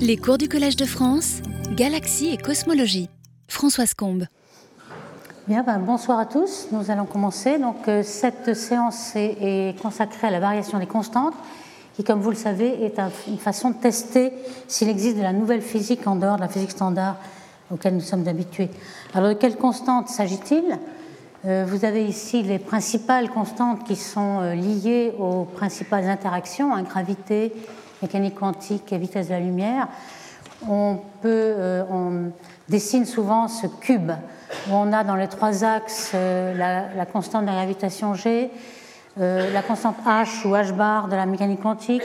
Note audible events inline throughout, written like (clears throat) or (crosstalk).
Les cours du Collège de France, Galaxie et Cosmologie. Françoise Combe. Bien, ben, bonsoir à tous. Nous allons commencer. Donc, euh, cette séance est, consacrée à la variation des constantes, qui, comme vous le savez, est un, une façon de tester s'il existe de la nouvelle physique en dehors de la physique standard auquel nous sommes habitués. Alors, de quelles constantes s'agit-il? Euh, Vous avez ici les principales constantes qui sont euh, liées aux principales interactions, hein, gravité, mécanique quantique et vitesse de la lumière. On, peut, euh, on dessine souvent ce cube où on a dans les trois axes la, la, constante de la gravitation G, la constante H ou H bar de la mécanique quantique,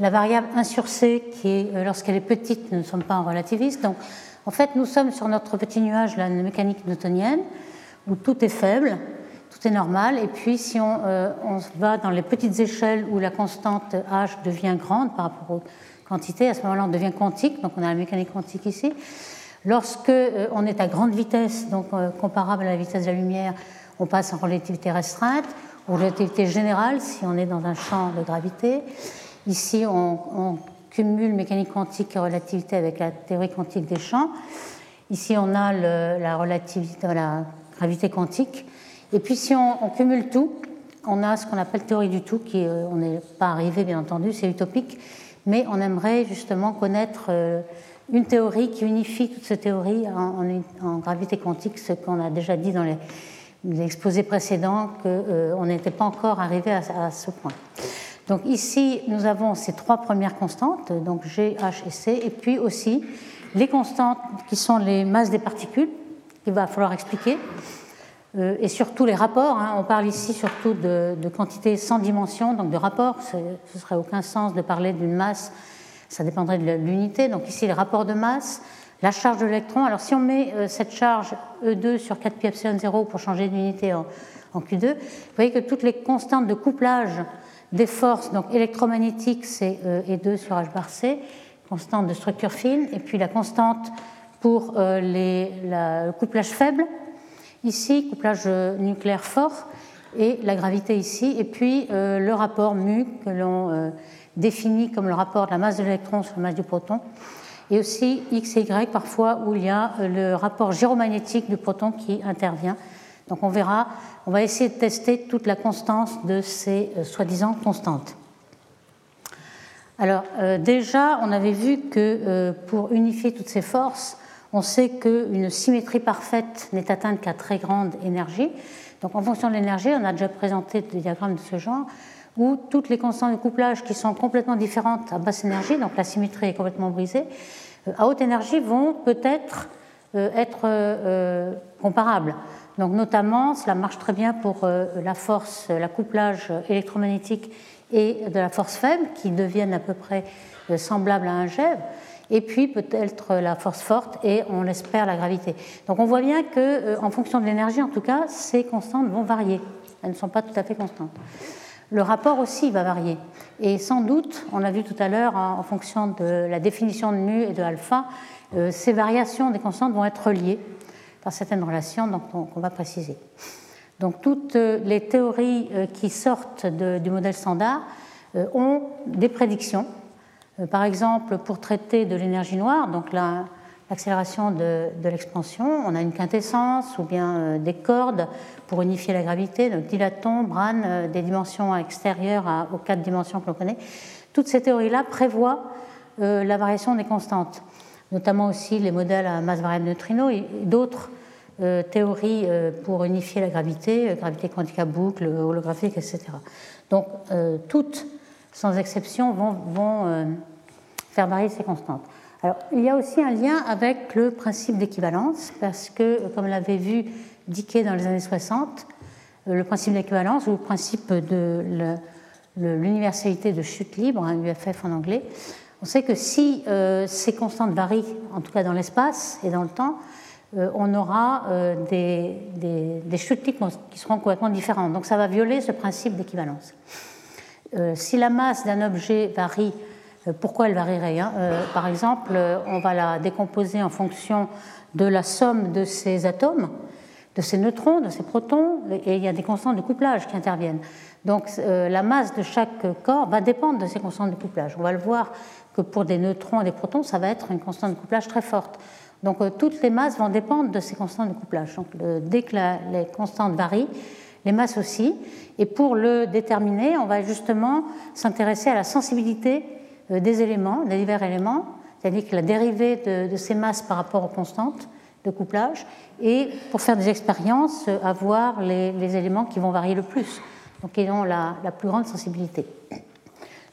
la variable 1 sur C qui, lorsqu'elle est petite, nous ne sommes pas en relativiste. Donc, en fait, nous sommes sur notre petit nuage, la mécanique newtonienne, où tout est faible, tout est normal. Et puis, si on, euh, on, va dans les petites échelles où la constante h devient grande par rapport aux quantités, à ce moment-là, on devient quantique. Donc, on a la mécanique quantique ici. Lorsque euh, on est à grande vitesse, donc euh, comparable à la vitesse de la lumière, on passe en relativité restreinte ou relativité générale si on est dans un champ de gravité. Ici, on, cumule mécanique quantique et relativité avec la théorie quantique des champs. Ici, on a la relativité, la gravité quantique. Et puis, si on, cumule tout, on a ce qu'on appelle théorie du tout, qui euh, on n'est pas arrivé, bien entendu, c'est utopique, mais on aimerait justement connaître euh, une théorie qui unifie toutes ces théories en, gravité quantique, ce qu'on a déjà dit dans les, exposés précédents, qu'on euh, n'était pas encore arrivé à, à ce point. Donc ici, nous avons ces trois premières constantes, donc G, H et C, et puis aussi les constantes qui sont les masses des particules, qu'il va falloir expliquer, et surtout les rapports. Hein. On parle ici surtout de, de quantités sans dimension, donc de rapports. Ce serait aucun sens de parler d'une masse, ça dépendrait de l'unité. Donc ici, les rapports de masse, la charge de l'électron. Alors si on met euh, cette charge E2 sur 4 pi epsilon 0 pour changer d'unité en, en Q2, vous voyez que toutes les constantes de couplage des forces donc électromagnétiques, c'est E et 2 sur H bar C, constante de structure fine, et puis la constante pour euh, les, la, le couplage faible, ici, couplage nucléaire fort, et la gravité ici, et puis euh, le rapport mu que l'on euh, définit comme le rapport de la masse de l'électron sur la masse du proton, et aussi X et Y parfois où il y a le rapport gyromagnétique du proton qui intervient. Donc on verra on va essayer de tester toute la constance de ces euh, soi-disant constantes. Alors euh, déjà, on avait vu que euh, pour unifier toutes ces forces, on sait qu'une symétrie parfaite n'est atteinte qu'à très grande énergie. Donc en fonction de l'énergie, on a déjà présenté des diagrammes de ce genre, où toutes les constantes de couplage qui sont complètement différentes à basse énergie, donc la symétrie est complètement brisée, à haute énergie vont peut-être être comparables. Donc notamment, cela marche très bien pour euh, la force, l'accouplage électromagnétique et de la force faible, qui deviennent à peu près euh, semblables à un jet, et puis peut-être la force forte et on l'espère la gravité. Donc on voit bien que, euh, en fonction de l'énergie, en tout cas, ces constantes vont varier. Elles ne sont pas tout à fait constantes. Le rapport aussi va varier. Et sans doute, on l'a vu tout à l'heure, en fonction de la définition de mu et de alpha, ces variations des constantes vont être reliées par certaines relations qu'on va préciser. Donc toutes euh, les théories euh, qui sortent du modèle standard euh, ont des prédictions. Par exemple, pour traiter de l'énergie noire, donc l'accélération de, de l'expansion, on a une quintessence ou bien des cordes pour unifier la gravité, donc dilaton, Bran, des dimensions extérieures aux quatre dimensions que l'on connaît. Toutes ces théories-là prévoient la variation des constantes notamment aussi les modèles à masse variable de neutrinos et d'autres euh, théories euh, pour unifier la gravité, euh, gravité quantique à boucle, holographique, etc. Donc euh, toutes, sans exception, vont, euh, faire varier ces constantes. Alors, il y a aussi un lien avec le principe d'équivalence, parce que, comme l'avait vu Dicke dans les années 60, le principe d'équivalence, ou le principe de l'universalité de chute libre, hein, UFF en anglais, on sait que si euh, ces constantes varient, en tout cas dans l'espace et dans le temps, euh, on aura des, chutes qui seront complètement différentes. Donc ça va violer ce principe d'équivalence. Euh, si la masse d'un objet varie, euh, pourquoi elle varierait hein Par exemple, on va la décomposer en fonction de la somme de ses atomes. de ces neutrons, de ces protons, et il y a des constantes de couplage qui interviennent. Donc la masse de chaque corps va dépendre de ces constantes de couplage. On va le voir que pour des neutrons et des protons, ça va être une constante de couplage très forte. Donc toutes les masses vont dépendre de ces constantes de couplage. Donc dès que les constantes varient, les masses aussi. Et pour le déterminer, on va justement s'intéresser à la sensibilité des éléments, des divers éléments, c'est-à-dire la dérivée de, ces masses par rapport aux constantes de couplage, et pour faire des expériences, avoir les, éléments qui vont varier le plus, donc qui ont la, plus grande sensibilité.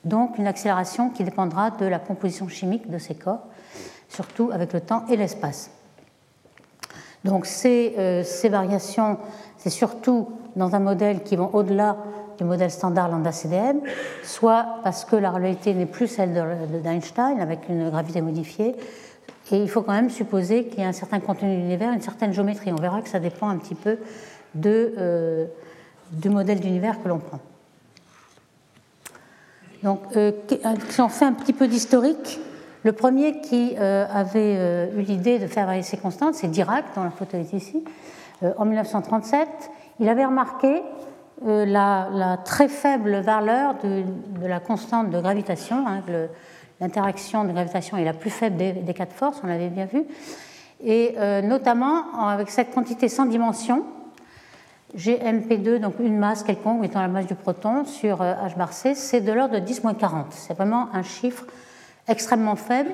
Donc une accélération qui dépendra de la composition chimique de ces corps, surtout avec le temps et l'espace. Donc ces, euh, ces variations, c'est surtout dans un modèle qui vont au-delà du modèle standard lambda-CDM, soit parce que la réalité n'est plus celle d'Einstein avec une gravité modifiée, et il faut quand même supposer qu'il y a un certain contenu de l'univers, une certaine géométrie. On verra que ça dépend un petit peu euh, du modèle d'univers que l'on prend. Donc, euh, si on fait un petit peu d'historique, le premier qui euh, avait eu l'idée de faire varier ces constantes, c'est Dirac, dont la photo est ici, en 1937. Il avait remarqué euh, la, très faible valeur de, la constante de gravitation. Hein, L'interaction de gravitation est la plus faible des, quatre forces, on l'avait bien vu. Et euh, notamment avec cette quantité sans dimension, GMP2, donc une masse quelconque étant la masse du proton sur euh, H bar C, c'est de l'ordre de 10-40. C'est vraiment un chiffre extrêmement faible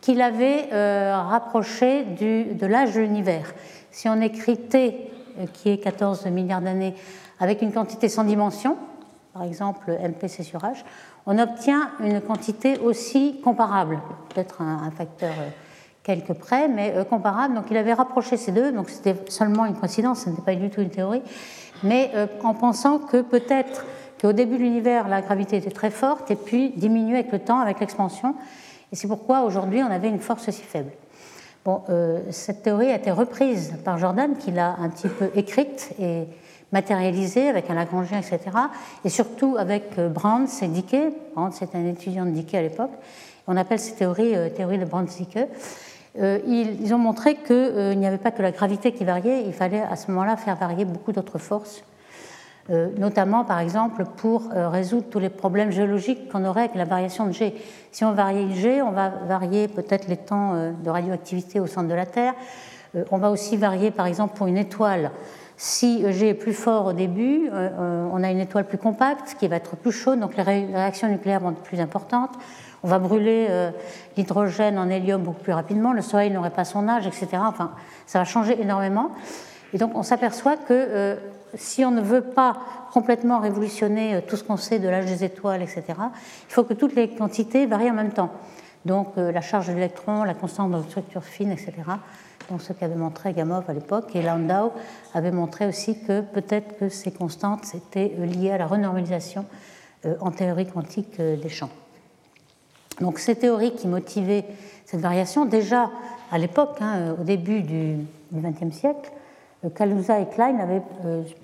qu'il avait rapproché du, de l'âge de l'univers. Si on écrit T, qui est 14 milliards d'années, avec une quantité sans dimension, par exemple MPC sur H, on obtient une quantité aussi comparable, peut-être un, facteur euh, quelque près, mais euh, comparable. Donc il avait rapproché ces deux, donc c'était seulement une coïncidence, ce n'était pas du tout une théorie, mais euh, en pensant que peut-être qu'au début de l'univers, la gravité était très forte et puis diminuait avec le temps, avec l'expansion. Et c'est pourquoi aujourd'hui on avait une force aussi faible. Bon, cette théorie a été reprise par Jordan, qui l'a un petit peu écrite et matérialisé avec un Lagrangien, etc. Et surtout avec euh, Brands et Dicke. Brands c'est un étudiant de Dicke à l'époque. On appelle ces théories euh, théorie de Brands-Dicke. Euh, ils, ont montré qu'il n'y avait pas que la gravité qui variait, il fallait à ce moment-là faire varier beaucoup d'autres forces, notamment par exemple pour résoudre tous les problèmes géologiques qu'on aurait avec la variation de G. Si on varie G, on va varier peut-être les temps de radioactivité au centre de la Terre. on va aussi varier par exemple pour une étoile si G est plus fort au début, euh, euh, on a une étoile plus compacte qui va être plus chaude, donc les réactions nucléaires vont être plus importantes. On va brûler euh, l'hydrogène en hélium beaucoup plus rapidement, le Soleil n'aurait pas son âge, etc. Enfin, ça va changer énormément. Et donc on s'aperçoit que si on ne veut pas complètement révolutionner tout ce qu'on sait de l'âge des étoiles, etc., il faut que toutes les quantités varient en même temps. Donc la charge de l'électron, la constante de structure fine, etc donc ce qu'avait montré Gamow à l'époque, et Landau avait montré aussi que peut-être que ces constantes étaient liées à la renormalisation euh, en théorie quantique euh, des champs. Donc ces théories qui motivaient cette variation, déjà à l'époque, hein, euh, au début du XXe siècle, Kaluza et Klein avaient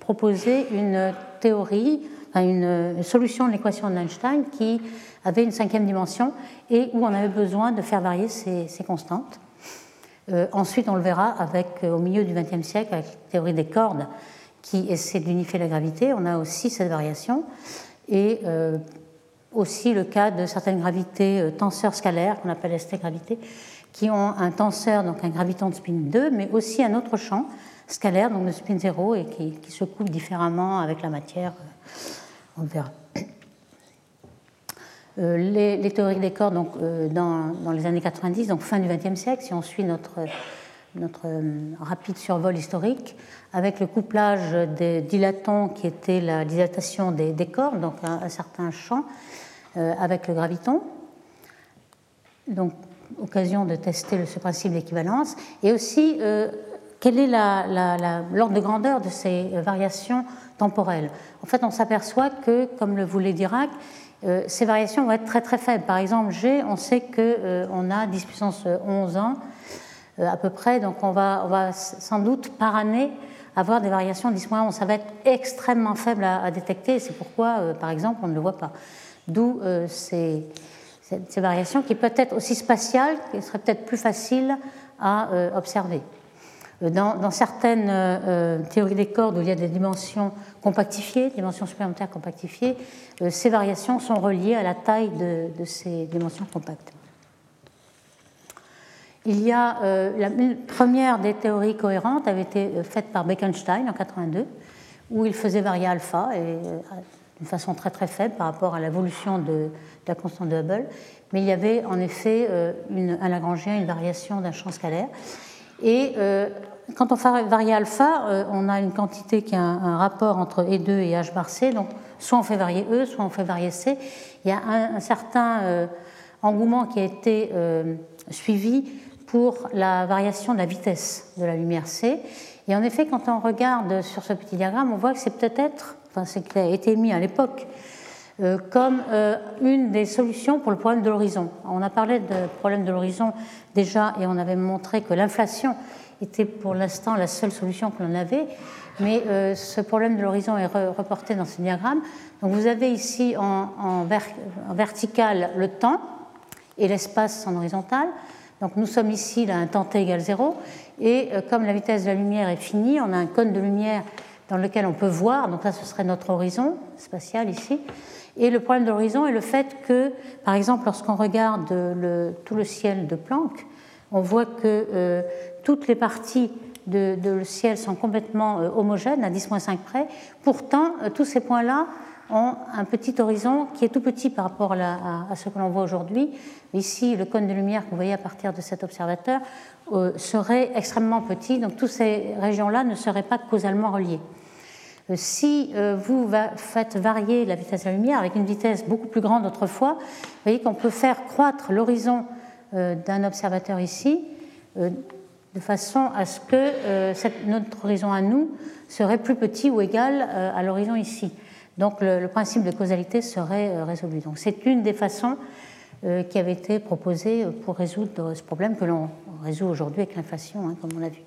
proposé une théorie, une solution de l'équation d'Einstein qui avait une cinquième dimension et où on avait besoin de faire varier ces constantes. Euh, ensuite, on le verra avec, euh, au milieu du XXe siècle avec la théorie des cordes qui essaie d'unifier la gravité. On a aussi cette variation. Et euh, aussi le cas de certaines gravités tenseurs scalaires qu'on appelle ST-gravité, qui ont un tenseur, donc un graviton de spin 2, mais aussi un autre champ scalaire, donc de spin 0, et qui, se coupe différemment avec la matière. On le verra. Euh, les, théories des corps donc, euh, dans, les années 90, donc fin du XXe siècle, si on suit notre, notre euh, rapide survol historique, avec le couplage des dilatons qui était la dilatation des, corps, donc un, certain champ, avec le graviton. Donc, occasion de tester ce principe d'équivalence. Et aussi, quel est l'ordre de grandeur de ces variations temporelles? En fait, on s'aperçoit que, comme le voulait Dirac, euh, ces variations vont être très très faibles. Par exemple, G, on sait qu'on euh, a 10 puissance 11 ans euh, à peu près, donc on va, on va sans doute par année avoir des variations 10 11. Ça va être extrêmement faible à, détecter, c'est pourquoi, par exemple, on ne le voit pas. D'où ces, ces, variations qui peuvent être aussi spatiales, qui seraient peut-être plus faciles à observer. Dans, certaines théories des cordes où il y a des dimensions compactifiées, dimensions supplémentaires compactifiées, ces variations sont reliées à la taille de ces dimensions compactes. Il y a euh, la première des théories cohérentes avait été euh, faite par Bekenstein en 82, où il faisait varier alpha euh, d'une façon très très faible par rapport à l'évolution de, la constante de Hubble. Mais il y avait en effet un Lagrangien, une variation d'un champ scalaire. Et quand on fait varier alpha, on a une quantité qui a un, rapport entre E2 et H bar C. Donc soit on fait varier E, soit on fait varier C. Il y a un, certain engouement qui a été suivi pour la variation de la vitesse de la lumière C. Et en effet, quand on regarde sur ce petit diagramme, on voit que c'est peut-être, enfin, c'est qui a été mis à l'époque euh, comme euh, une des solutions pour le problème de l'horizon. On a parlé de problème de l'horizon déjà et on avait montré que l'inflation était pour l'instant la seule solution que l'on avait, mais euh, ce problème de l'horizon est reporté dans ce diagramme. Donc vous avez ici en, en vertical le temps et l'espace en horizontal. Donc nous sommes ici à un temps t égale 0, et euh, comme la vitesse de la lumière est finie, on a un cône de lumière dans lequel on peut voir, donc là ce serait notre horizon spatial ici. Et le problème de l'horizon est le fait que, par exemple, lorsqu'on regarde tout le ciel de Planck, on voit que euh, toutes les parties de, ciel sont complètement euh, homogènes à 10-5 près. Pourtant, tous ces points-là ont un petit horizon qui est tout petit par rapport à, ce que l'on voit aujourd'hui. Ici, le cône de lumière que vous voyez à partir de cet observateur euh, serait extrêmement petit, donc toutes ces régions-là ne seraient pas causalement reliées. Euh, si euh, vous faites varier la vitesse de la lumière avec une vitesse beaucoup plus grande autrefois, vous voyez qu'on peut faire croître l'horizon d'un observateur ici de façon à ce que notre horizon à nous serait plus petit ou égal à l'horizon ici. Donc le, principe de causalité serait euh, résolu. Donc c'est une des façons euh, qui avait été proposée pour résoudre ce problème que l'on résout aujourd'hui avec l'inflation, hein, comme on l'a vu.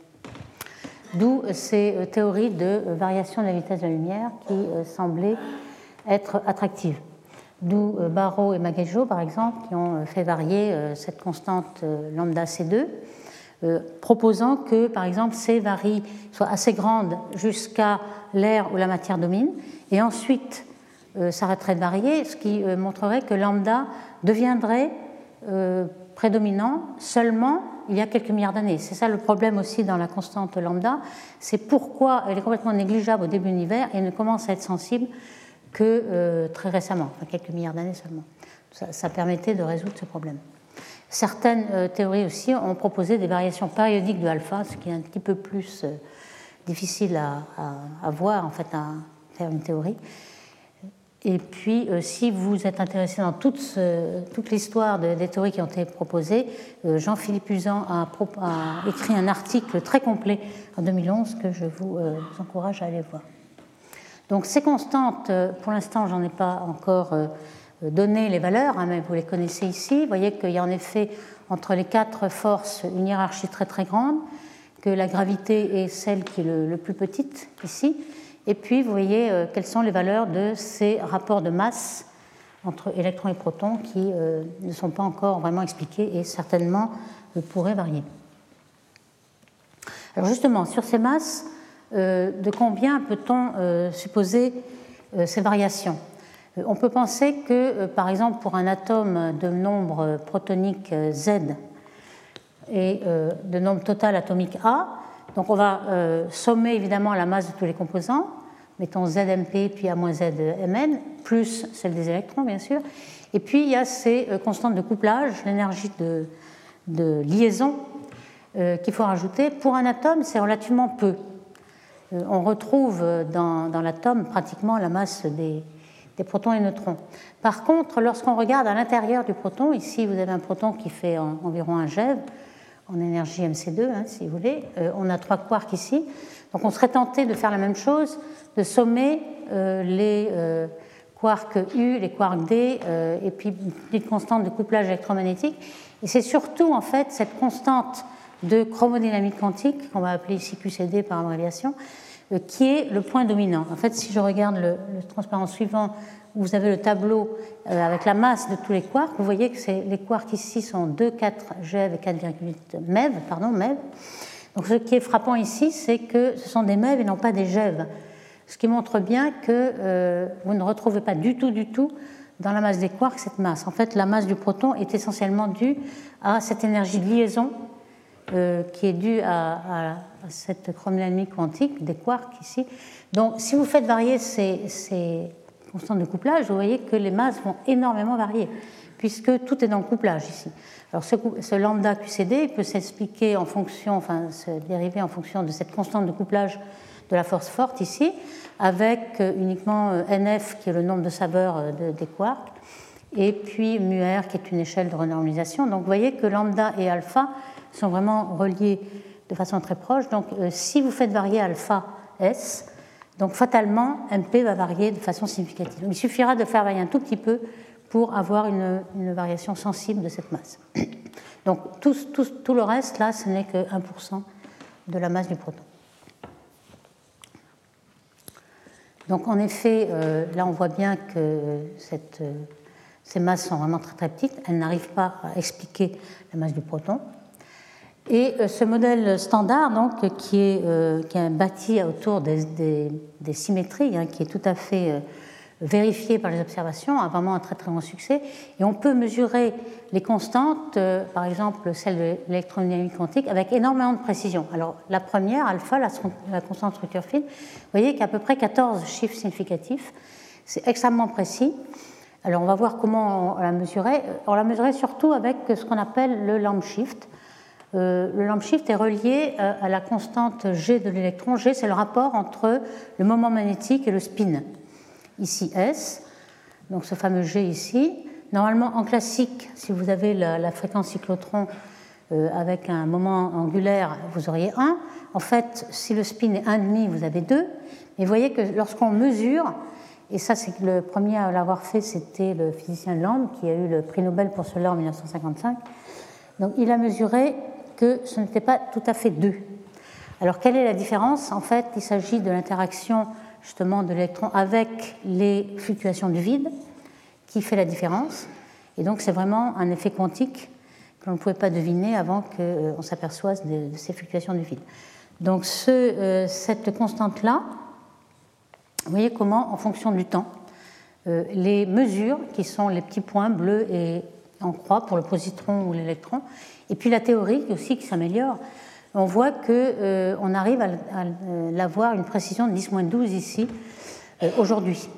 D'où ces euh, théories de variation de la vitesse de la lumière qui semblaient être attractives. D'où Barrow et Magejo, par exemple, qui ont fait varier cette constante lambda C2, proposant que, par exemple, C varie, soit assez grande jusqu'à l'air où la matière domine, et ensuite euh, s'arrêterait de varier, ce qui euh, montrerait que lambda deviendrait euh, prédominant seulement il y a quelques milliards d'années. C'est ça le problème aussi dans la constante lambda, c'est pourquoi elle est complètement négligeable au début de l'univers et ne commence à être sensible que très récemment, enfin quelques milliards d'années seulement. Ça, permettait de résoudre ce problème. Certaines théories aussi ont proposé des variations périodiques de alpha, ce qui est un petit peu plus difficile à, voir, en fait, à, une théorie. Et puis, euh, si vous êtes intéressé dans toute, l'histoire des théories qui ont été proposées, euh, Jean-Philippe Usan a, écrit un article très complet en 2011 que je vous, euh, encourage à aller voir. Donc, ces constantes, pour l'instant, j'en ai pas encore donné les valeurs, hein, mais vous les connaissez ici. Vous voyez qu'il y a en effet entre les quatre forces une hiérarchie très très grande, que la gravité est celle qui est le, le plus petite ici et puis, vous voyez euh, quelles sont les valeurs de ces rapports de masse entre électrons et protons qui euh, ne sont pas encore vraiment expliqués et certainement euh, pourraient varier. Alors justement, sur ces masses, de combien peut-on supposer ces variations? On peut penser que, par exemple, pour un atome de nombre protonique Z et de nombre total atomique A, donc on va euh, sommer évidemment la masse de tous les composants, mettons ZMP puis A moins ZMN, plus celle des électrons bien sûr. Et puis il y a ces euh, constantes de couplage, l'énergie de, liaison euh, qu'il faut rajouter. Pour un atome, c'est relativement peu. on retrouve dans, l'atome pratiquement la masse des, protons et neutrons. Par contre, lorsqu'on regarde à l'intérieur du proton, ici vous avez un proton qui fait environ un GeV, en énergie MC2, hein, si vous voulez. Euh, on a trois quarks ici. Donc on serait tenté de faire la même chose, de sommer euh, les euh, quarks U, les quarks D, et puis une petite constante de couplage électromagnétique. Et c'est surtout en fait cette constante de chromodynamique quantique, qu'on va appeler ici QCD par abréviation, qui est le point dominant. En fait, si je regarde le, transparent suivant vous avez le tableau euh, avec la masse de tous les quarks, vous voyez que les quarks ici sont 2, 4 GeV et 4,8 MeV, pardon, MeV. Donc ce qui est frappant ici, c'est que ce sont des mèves et non pas des gèves, ce qui montre bien que euh, vous ne retrouvez pas du tout, du tout dans la masse des quarks cette masse. En fait, la masse du proton est essentiellement due à cette énergie de liaison euh, qui est due à, cette chromodynamique quantique des quarks ici. Donc, si vous faites varier ces, constantes de couplage, vous voyez que les masses vont énormément varier, puisque tout est dans le couplage ici. Alors, ce, lambda QCD peut s'expliquer en fonction, enfin, se dériver en fonction de cette constante de couplage de la force forte ici, avec euh, uniquement euh, NF qui est le nombre de saveurs euh, des quarks, et puis mu r qui est une échelle de renormalisation. Donc vous voyez que lambda et alpha sont vraiment reliés de façon très proche. Donc si vous faites varier alpha S, donc fatalement MP va varier de façon significative. il suffira de faire varier un tout petit peu pour avoir une, variation sensible de cette masse. (coughs) Donc tout, tout le reste là, ce n'est que 1% de la masse du proton. Donc en effet, euh, là on voit bien que euh, ces masses sont vraiment très très petites, elles n'arrivent pas à expliquer la masse du proton. Et euh, ce modèle standard, donc, qui, est, qui est bâti autour des, symétries, hein, qui est tout à fait vérifié par les observations, a vraiment un très très bon succès. Et on peut mesurer les constantes, euh, par exemple celle de l'électrodynamique quantique, avec énormément de précision. Alors la première, alpha, la, constante structure fine, vous voyez qu'il y a à peu près 14 chiffres significatifs. C'est extrêmement précis. Alors on va voir comment on la mesurait. On l'a mesuré surtout avec ce qu'on appelle le lamp shift. Euh, le lamp shift est relié euh, à la constante G de l'électron. G, c'est le rapport entre le moment magnétique et le spin ici S, donc ce fameux G ici. Normalement, en classique, si vous avez la, fréquence cyclotron euh, avec un moment angulaire, vous auriez 1. En fait, si le spin est 1,5, vous avez 2. Mais vous voyez que lorsqu'on mesure, et ça, c'est le premier à l'avoir fait, c'était le physicien Land, qui a eu le prix Nobel pour cela en 1955. Donc, il a mesuré ce n'était pas tout à fait 2. Alors, quelle est la différence? En fait, il s'agit de l'interaction justement de l'électron avec les fluctuations du vide qui fait la différence. Et donc c'est vraiment un effet quantique que l'on ne pouvait pas deviner avant qu'on euh, s'aperçoive de, ces fluctuations du vide. Donc euh, cette constante-là, vous voyez comment, en fonction du temps, euh, les mesures, qui sont les petits points bleus et en croix pour le positron ou l'électron, et puis la théorie aussi qui s'améliore, on voit qu'on euh, arrive à, euh, l'avoir une précision de 10-12 ici, euh, aujourd'hui.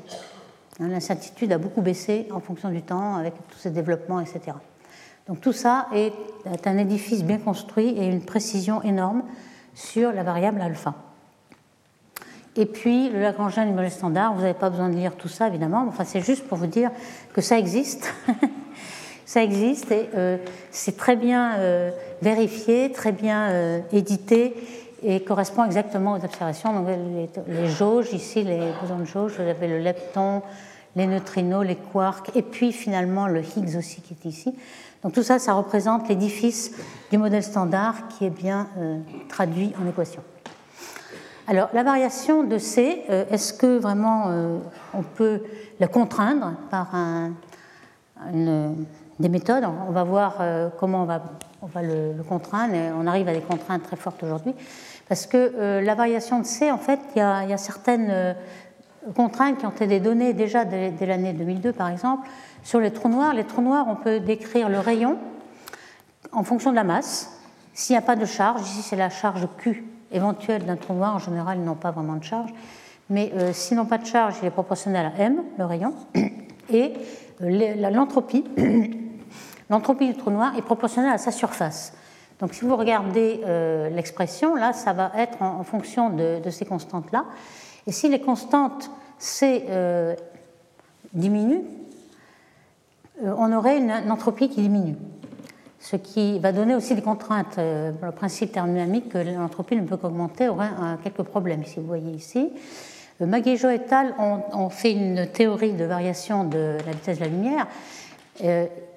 Hein, l'incertitude a beaucoup baissé en fonction du temps, avec tous ces développements, etc. Donc tout ça est, un édifice bien construit et une précision énorme sur la variable alpha. Et puis le Lagrangien modèle standard, vous n'avez pas besoin de lire tout ça évidemment, enfin c'est juste pour vous dire que ça existe (laughs) ça existe et euh, c'est très bien euh, vérifié, très bien euh, édité et correspond exactement aux observations. Donc, les, jauges, ici, les bosons de jauge, vous avez le lepton, les neutrinos, les quarks, et puis finalement le Higgs aussi qui est ici. Donc tout ça, ça représente l'édifice du modèle standard qui est bien traduit en équation. Alors la variation de C, est-ce que vraiment on peut la contraindre par un, une, des méthodes. On va voir euh, comment on va, on va le, contraindre. On arrive à des contraintes très fortes aujourd'hui. Parce que euh, la variation de C, en fait, il y a, certaines euh, contraintes qui ont été données déjà dès, l'année 2002, par exemple, sur les trous noirs. Les trous noirs, on peut décrire le rayon en fonction de la masse. S'il n'y a pas de charge, ici c'est la charge Q éventuelle d'un trou noir, en général ils n'ont pas vraiment de charge, mais s'ils n'ont pas de charge, il est proportionnel à M, le rayon, et l'entropie L'entropie du trou noir est proportionnelle à sa surface. Donc si vous regardez euh, l'expression, là, ça va être en, fonction de, ces constantes-là. Et si les constantes C euh, diminuent, euh, on aurait une, entropie qui diminue. Ce qui va donner aussi des contraintes. le principe thermodynamique que l'entropie ne peut qu'augmenter aurait quelques problèmes, si vous voyez ici. Maguejo et al. ont, fait une théorie de variation de la vitesse de la lumière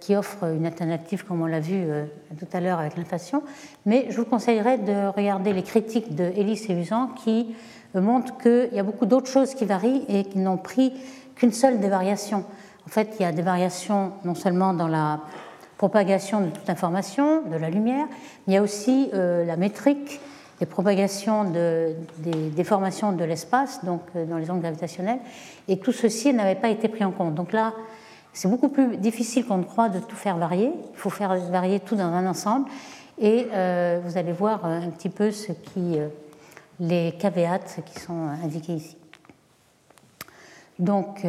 qui offre une alternative, comme on l'a vu euh, tout à l'heure avec l'inflation. Mais je vous conseillerais de regarder les critiques de Ellis et Usan qui euh, montrent qu'il y a beaucoup d'autres choses qui varient et qui n'ont pris qu'une seule des variations. En fait, il y a des variations non seulement dans la propagation de toute information, de la lumière, mais il y a aussi la métrique, des propagations de, des déformations de l'espace, donc dans les ondes gravitationnelles, et tout ceci n'avait pas été pris en compte. Donc là, c'est beaucoup plus difficile qu'on ne croit de tout faire varier. Il faut faire varier tout dans un ensemble. Et vous allez voir un petit peu ce qui, les caveats qui sont indiqués ici. Donc,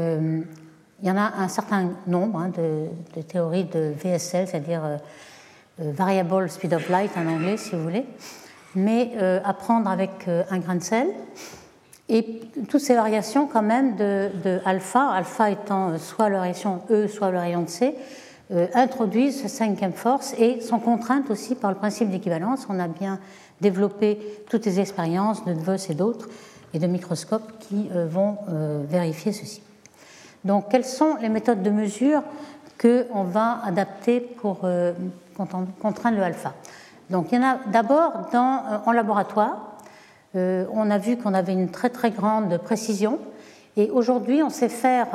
il y en a un certain nombre hein, de, théories de VSL, c'est-à-dire euh, euh, Variable Speed of Light en anglais, si vous voulez, mais euh, à prendre avec un grain de sel. Et toutes ces variations, quand même, de, alpha, alpha étant soit le rayon E, soit le rayon C, introduisent cette cinquième force et sont contraintes aussi par le principe d'équivalence. On a bien développé toutes les expériences de Vos et d'autres, et de microscopes qui vont vérifier ceci. Donc, quelles sont les méthodes de mesure qu'on va adapter pour euh, contraindre le alpha? Donc, il y en a d'abord euh, en laboratoire. Euh, on a vu qu'on avait une très grande précision. Et aujourd'hui, on sait faire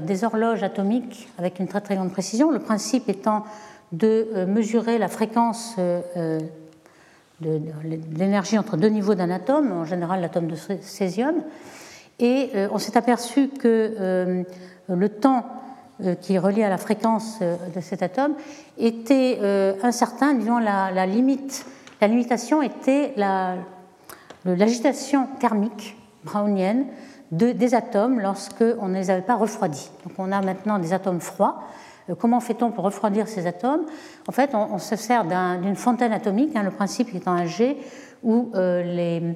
des horloges atomiques avec une très très grande précision. Le principe étant de mesurer la fréquence de l'énergie entre deux niveaux d'un atome, en général l'atome de césium. Et on s'est aperçu que le temps euh, qui est relié à la fréquence euh, de cet atome était euh, incertain, disons la, limite, la limitation était l'agitation thermique brownienne de, des atomes lorsqu'on ne les avait pas refroidis. Donc on a maintenant des atomes froids. Comment fait-on pour refroidir ces atomes? En fait, on, se sert d'une fontaine atomique, hein, le principe étant un G, où les,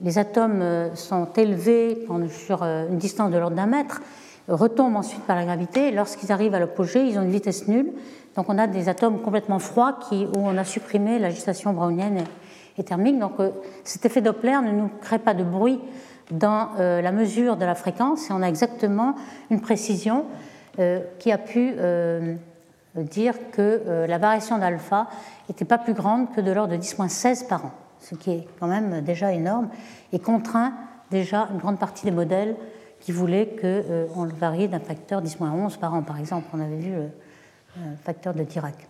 les, atomes sont élevés sur une distance de l'ordre d'un mètre retombent ensuite par la gravité. Lorsqu'ils arrivent à l'apogée, ils ont une vitesse nulle. Donc on a des atomes complètement froids où on a supprimé l'agitation brownienne thermique. Donc euh, cet effet Doppler ne nous crée pas de bruit dans euh, la mesure de la fréquence et on a exactement une précision euh, qui a pu dire que la variation d'alpha n'était pas plus grande que de l'ordre de 10-16 par an, ce qui est quand même déjà énorme et contraint déjà une grande partie des modèles qui voulait qu'on le varie d'un facteur 10-11 par an, par exemple. On avait vu le, facteur de Dirac.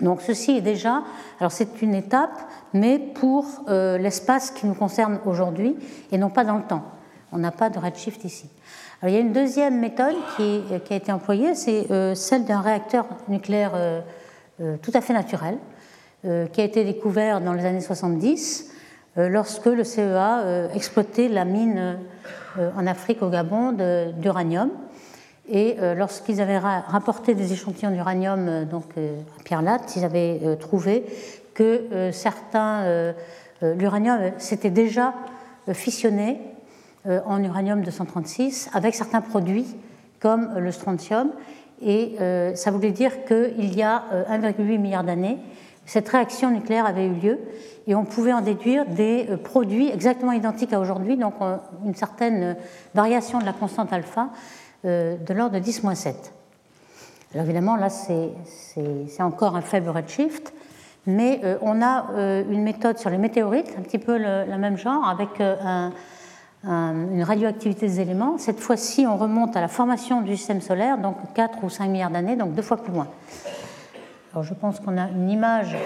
Donc ceci est déjà, alors c'est une étape, mais pour euh, l'espace qui nous concerne aujourd'hui et non pas dans le temps. On n'a pas de redshift ici. Il y a une deuxième méthode qui, qui a été employée, c'est euh, celle d'un réacteur nucléaire tout à fait naturel, qui a été découvert dans les années 70 lorsque le CEA exploitait la mine euh, en Afrique, au Gabon, d'uranium. Et euh, lorsqu'ils avaient rapporté des échantillons d'uranium euh, donc à Pierre Latte, ils avaient trouvé que certains l'uranium s'était déjà fissionné en uranium 236 avec certains produits comme le strontium. Et ça voulait dire qu'il y a 1,8 milliard d'années, cette réaction nucléaire avait eu lieu et on pouvait en déduire des euh, produits exactement identiques à aujourd'hui, donc euh, une certaine variation de la constante alpha euh, de l'ordre de 10-7. Alors évidemment, là, c'est encore un faible redshift, mais on a une méthode sur les météorites, un petit peu le, même genre, avec une radioactivité des éléments. Cette fois-ci, on remonte à la formation du système solaire, donc 4 ou 5 milliards d'années, donc deux fois plus loin. Alors je pense qu'on a une image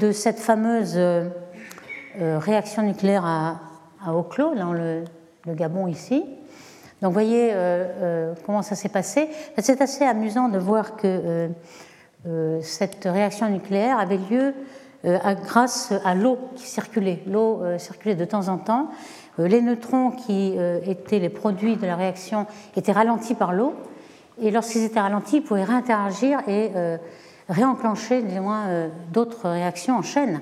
de cette fameuse euh, euh, réaction nucléaire à, à clos, dans le, Gabon ici. Donc vous voyez euh, comment ça s'est passé. C'est assez amusant de voir que cette réaction nucléaire avait lieu grâce à l'eau qui circulait. L'eau circulait de temps en temps. les neutrons qui étaient les produits de la réaction étaient ralentis par l'eau. Et lorsqu'ils étaient ralentis, ils pouvaient réinteragir et réenclencher euh, d'autres réactions en chaîne.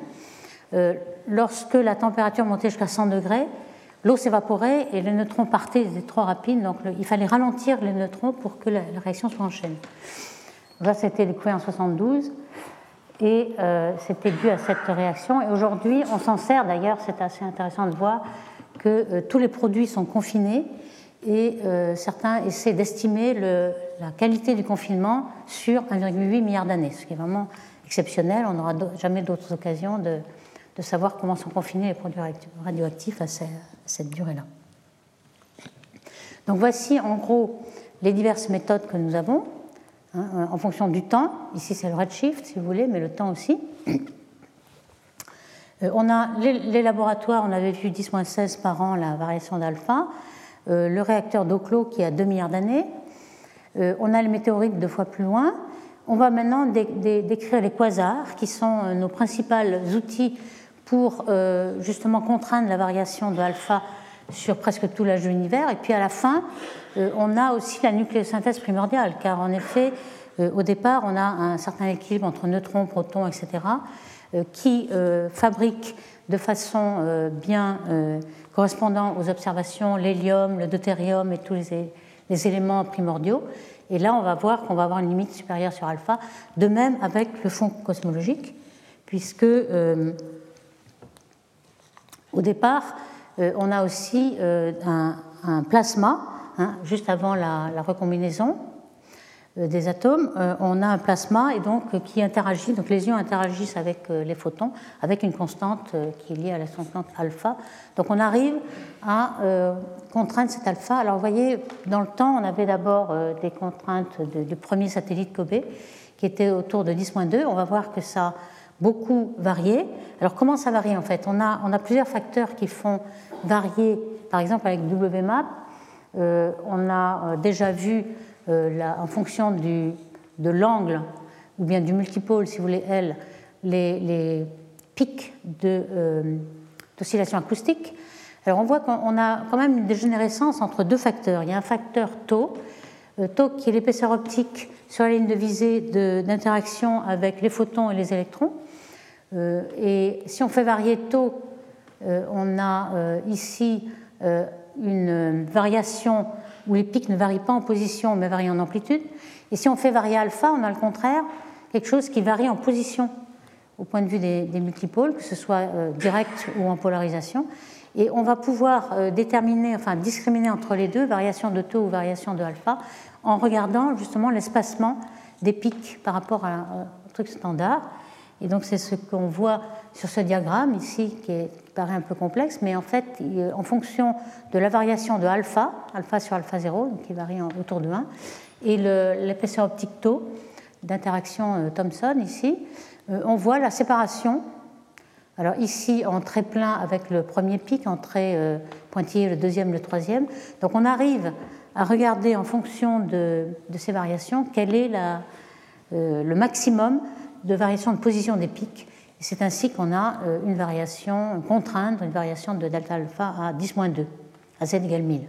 Euh, lorsque la température montait jusqu'à 100 degrés, l'eau s'évaporait et les neutrons partaient, trop rapides, donc il fallait ralentir les neutrons pour que la, réaction soit en chaîne. Ça, c'était découvert en 72 et euh, c'était dû à cette réaction. Et aujourd'hui, on s'en sert d'ailleurs, c'est assez intéressant de voir que tous les produits sont confinés et certains essaient d'estimer la qualité du confinement sur 1,8 milliard d'années, ce qui est vraiment exceptionnel. On n'aura jamais d'autres occasions de, savoir comment sont confinés les produits radioactifs à cette durée-là. Donc voici en gros les diverses méthodes que nous avons hein, en fonction du temps. Ici c'est le redshift si vous voulez, mais le temps aussi. on a les, laboratoires, on avait vu 10-16 par an la variation d'alpha, le réacteur d'eau clos qui a 2 milliards d'années, on a les météorites deux fois plus loin. On va maintenant décrire les quasars, qui sont nos principaux outils pour justement contraindre la variation de alpha sur presque tout l'âge de l'univers. Et puis à la fin, euh, on a aussi la nucléosynthèse primordiale, car en effet, euh, au départ, on a un certain équilibre entre neutrons, protons, etc., euh, qui fabrique de façon bien correspondant aux observations l'hélium, le deutérium et tous les, éléments primordiaux. Et là, on va voir qu'on va avoir une limite supérieure sur alpha, de même avec le fond cosmologique, puisque au départ, on a aussi un plasma Hein, juste avant la, recombinaison euh, des atomes, euh, on a un plasma et donc euh, qui interagit. Donc les ions interagissent avec les photons avec une constante qui est liée à la constante alpha. Donc on arrive à contraindre cet alpha. Alors vous voyez, dans le temps, on avait d'abord des contraintes du premier satellite Kobe qui était autour de 10-2. On va voir que ça beaucoup varié. Alors comment ça varie en fait? On a, on a plusieurs facteurs qui font varier, par exemple avec WMAP, euh, on a euh, déjà vu, euh, en fonction de l'angle ou bien du multipôle, si vous voulez, L, les, pics d'oscillation acoustique. Alors on voit qu'on a quand même une dégénérescence entre deux facteurs. Il y a un facteur tau, tau qui est l'épaisseur optique sur la ligne de visée d'interaction avec les photons et les électrons. Et si on fait varier tau, on a ici une variation où les pics ne varient pas en position mais varient en amplitude. Et si on fait varier alpha, on a le contraire, quelque chose qui varie en position au point de vue des, multipôles, que ce soit euh, direct ou en polarisation. Et on va pouvoir euh, déterminer, enfin discriminer entre les deux, variation de taux ou variation de alpha, en regardant justement l'espacement des pics par rapport à un truc standard. Et donc c'est ce qu'on voit sur ce diagramme ici, qui, paraît un peu complexe, mais en fait, en fonction de la variation de alpha, alpha sur alpha 0, qui varie autour de 1, et l'épaisseur optique tau d'interaction euh, Thomson ici, euh, on voit la séparation. Alors ici, en trait plein avec le premier pic, en trait euh, pointillé le deuxième, le troisième. Donc on arrive à regarder en fonction de, ces variations quel est le maximum de variation de position des pics. C'est ainsi qu'on a euh, une variation contrainte, une variation de delta alpha à 10-2, à z égale 1000.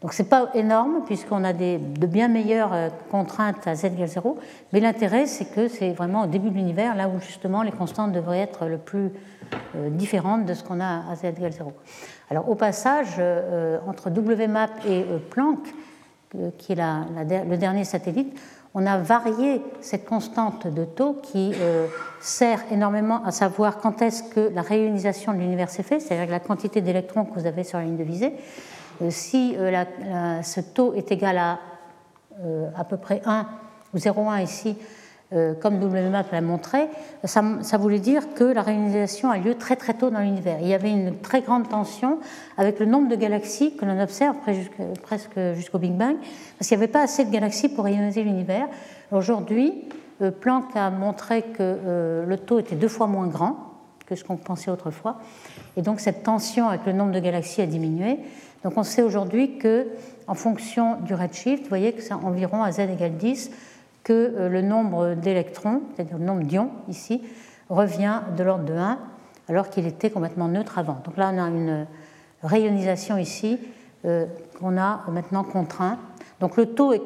Donc ce n'est pas énorme, puisqu'on a des, de bien meilleures euh, contraintes à z égale 0, mais l'intérêt, c'est que c'est vraiment au début de l'univers, là où justement les constantes devraient être le plus euh, différentes de ce qu'on a à z égale 0. Alors au passage, entre WMAP et Planck, qui est le dernier satellite, on a varié cette constante de taux qui euh, sert énormément à savoir quand est-ce que la réionisation de l'univers s'est faite, c'est-à-dire la quantité d'électrons que vous avez sur la ligne de visée. Euh, si euh, ce taux est égal à à peu près 1 ou 0,1 ici, comme WMAP l'a montré, ça, voulait dire que la réionisation a lieu très très tôt dans l'univers. Il y avait une très grande tension avec le nombre de galaxies que l'on observe presque jusqu'au Big Bang, parce qu'il n'y avait pas assez de galaxies pour réioniser l'univers. Aujourd'hui, euh, Planck a montré que euh, le taux était deux fois moins grand que ce qu'on pensait autrefois, et donc cette tension avec le nombre de galaxies a diminué. Donc on sait aujourd'hui que, en fonction du redshift, vous voyez que c'est environ à z égale 10, que euh, le nombre d'électrons, c'est-à-dire le nombre d'ions ici, revient de l'ordre de 1, alors qu'il était complètement neutre avant. Donc là, on a une rayonisation ici euh, qu'on a maintenant contraint. Donc le taux est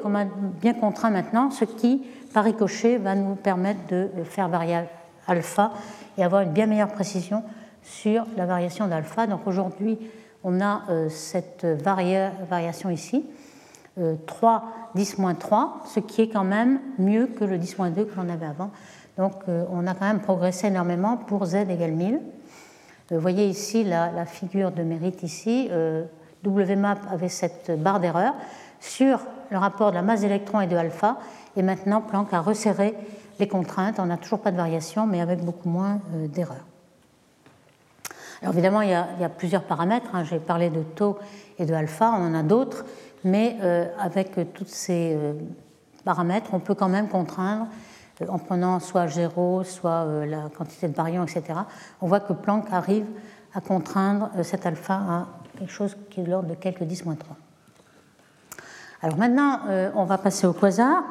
bien contraint maintenant, ce qui, par ricochet, va nous permettre de faire varier alpha et avoir une bien meilleure précision sur la variation d'alpha. Donc aujourd'hui, on a euh, cette variation ici. 3, 10 3, ce qui est quand même mieux que le 10 2 que l'on avait avant. Donc euh, on a quand même progressé énormément pour z égale 1000. Euh, vous voyez ici la, figure de mérite ici. Euh, WMAP avait cette barre d'erreur sur le rapport de la masse d'électrons et de alpha. Et maintenant, Planck a resserré les contraintes. On n'a toujours pas de variation, mais avec beaucoup moins d'erreurs. Alors évidemment, il y, a, plusieurs paramètres. Hein. J'ai parlé de taux et de alpha, on en a d'autres mais euh, avec tous ces euh, paramètres, on peut quand même contraindre en prenant soit G0, soit la quantité de baryons, etc., on voit que Planck arrive à contraindre cet alpha à quelque chose qui est de l'ordre de quelques 10-3. Alors maintenant, on va passer au quasar.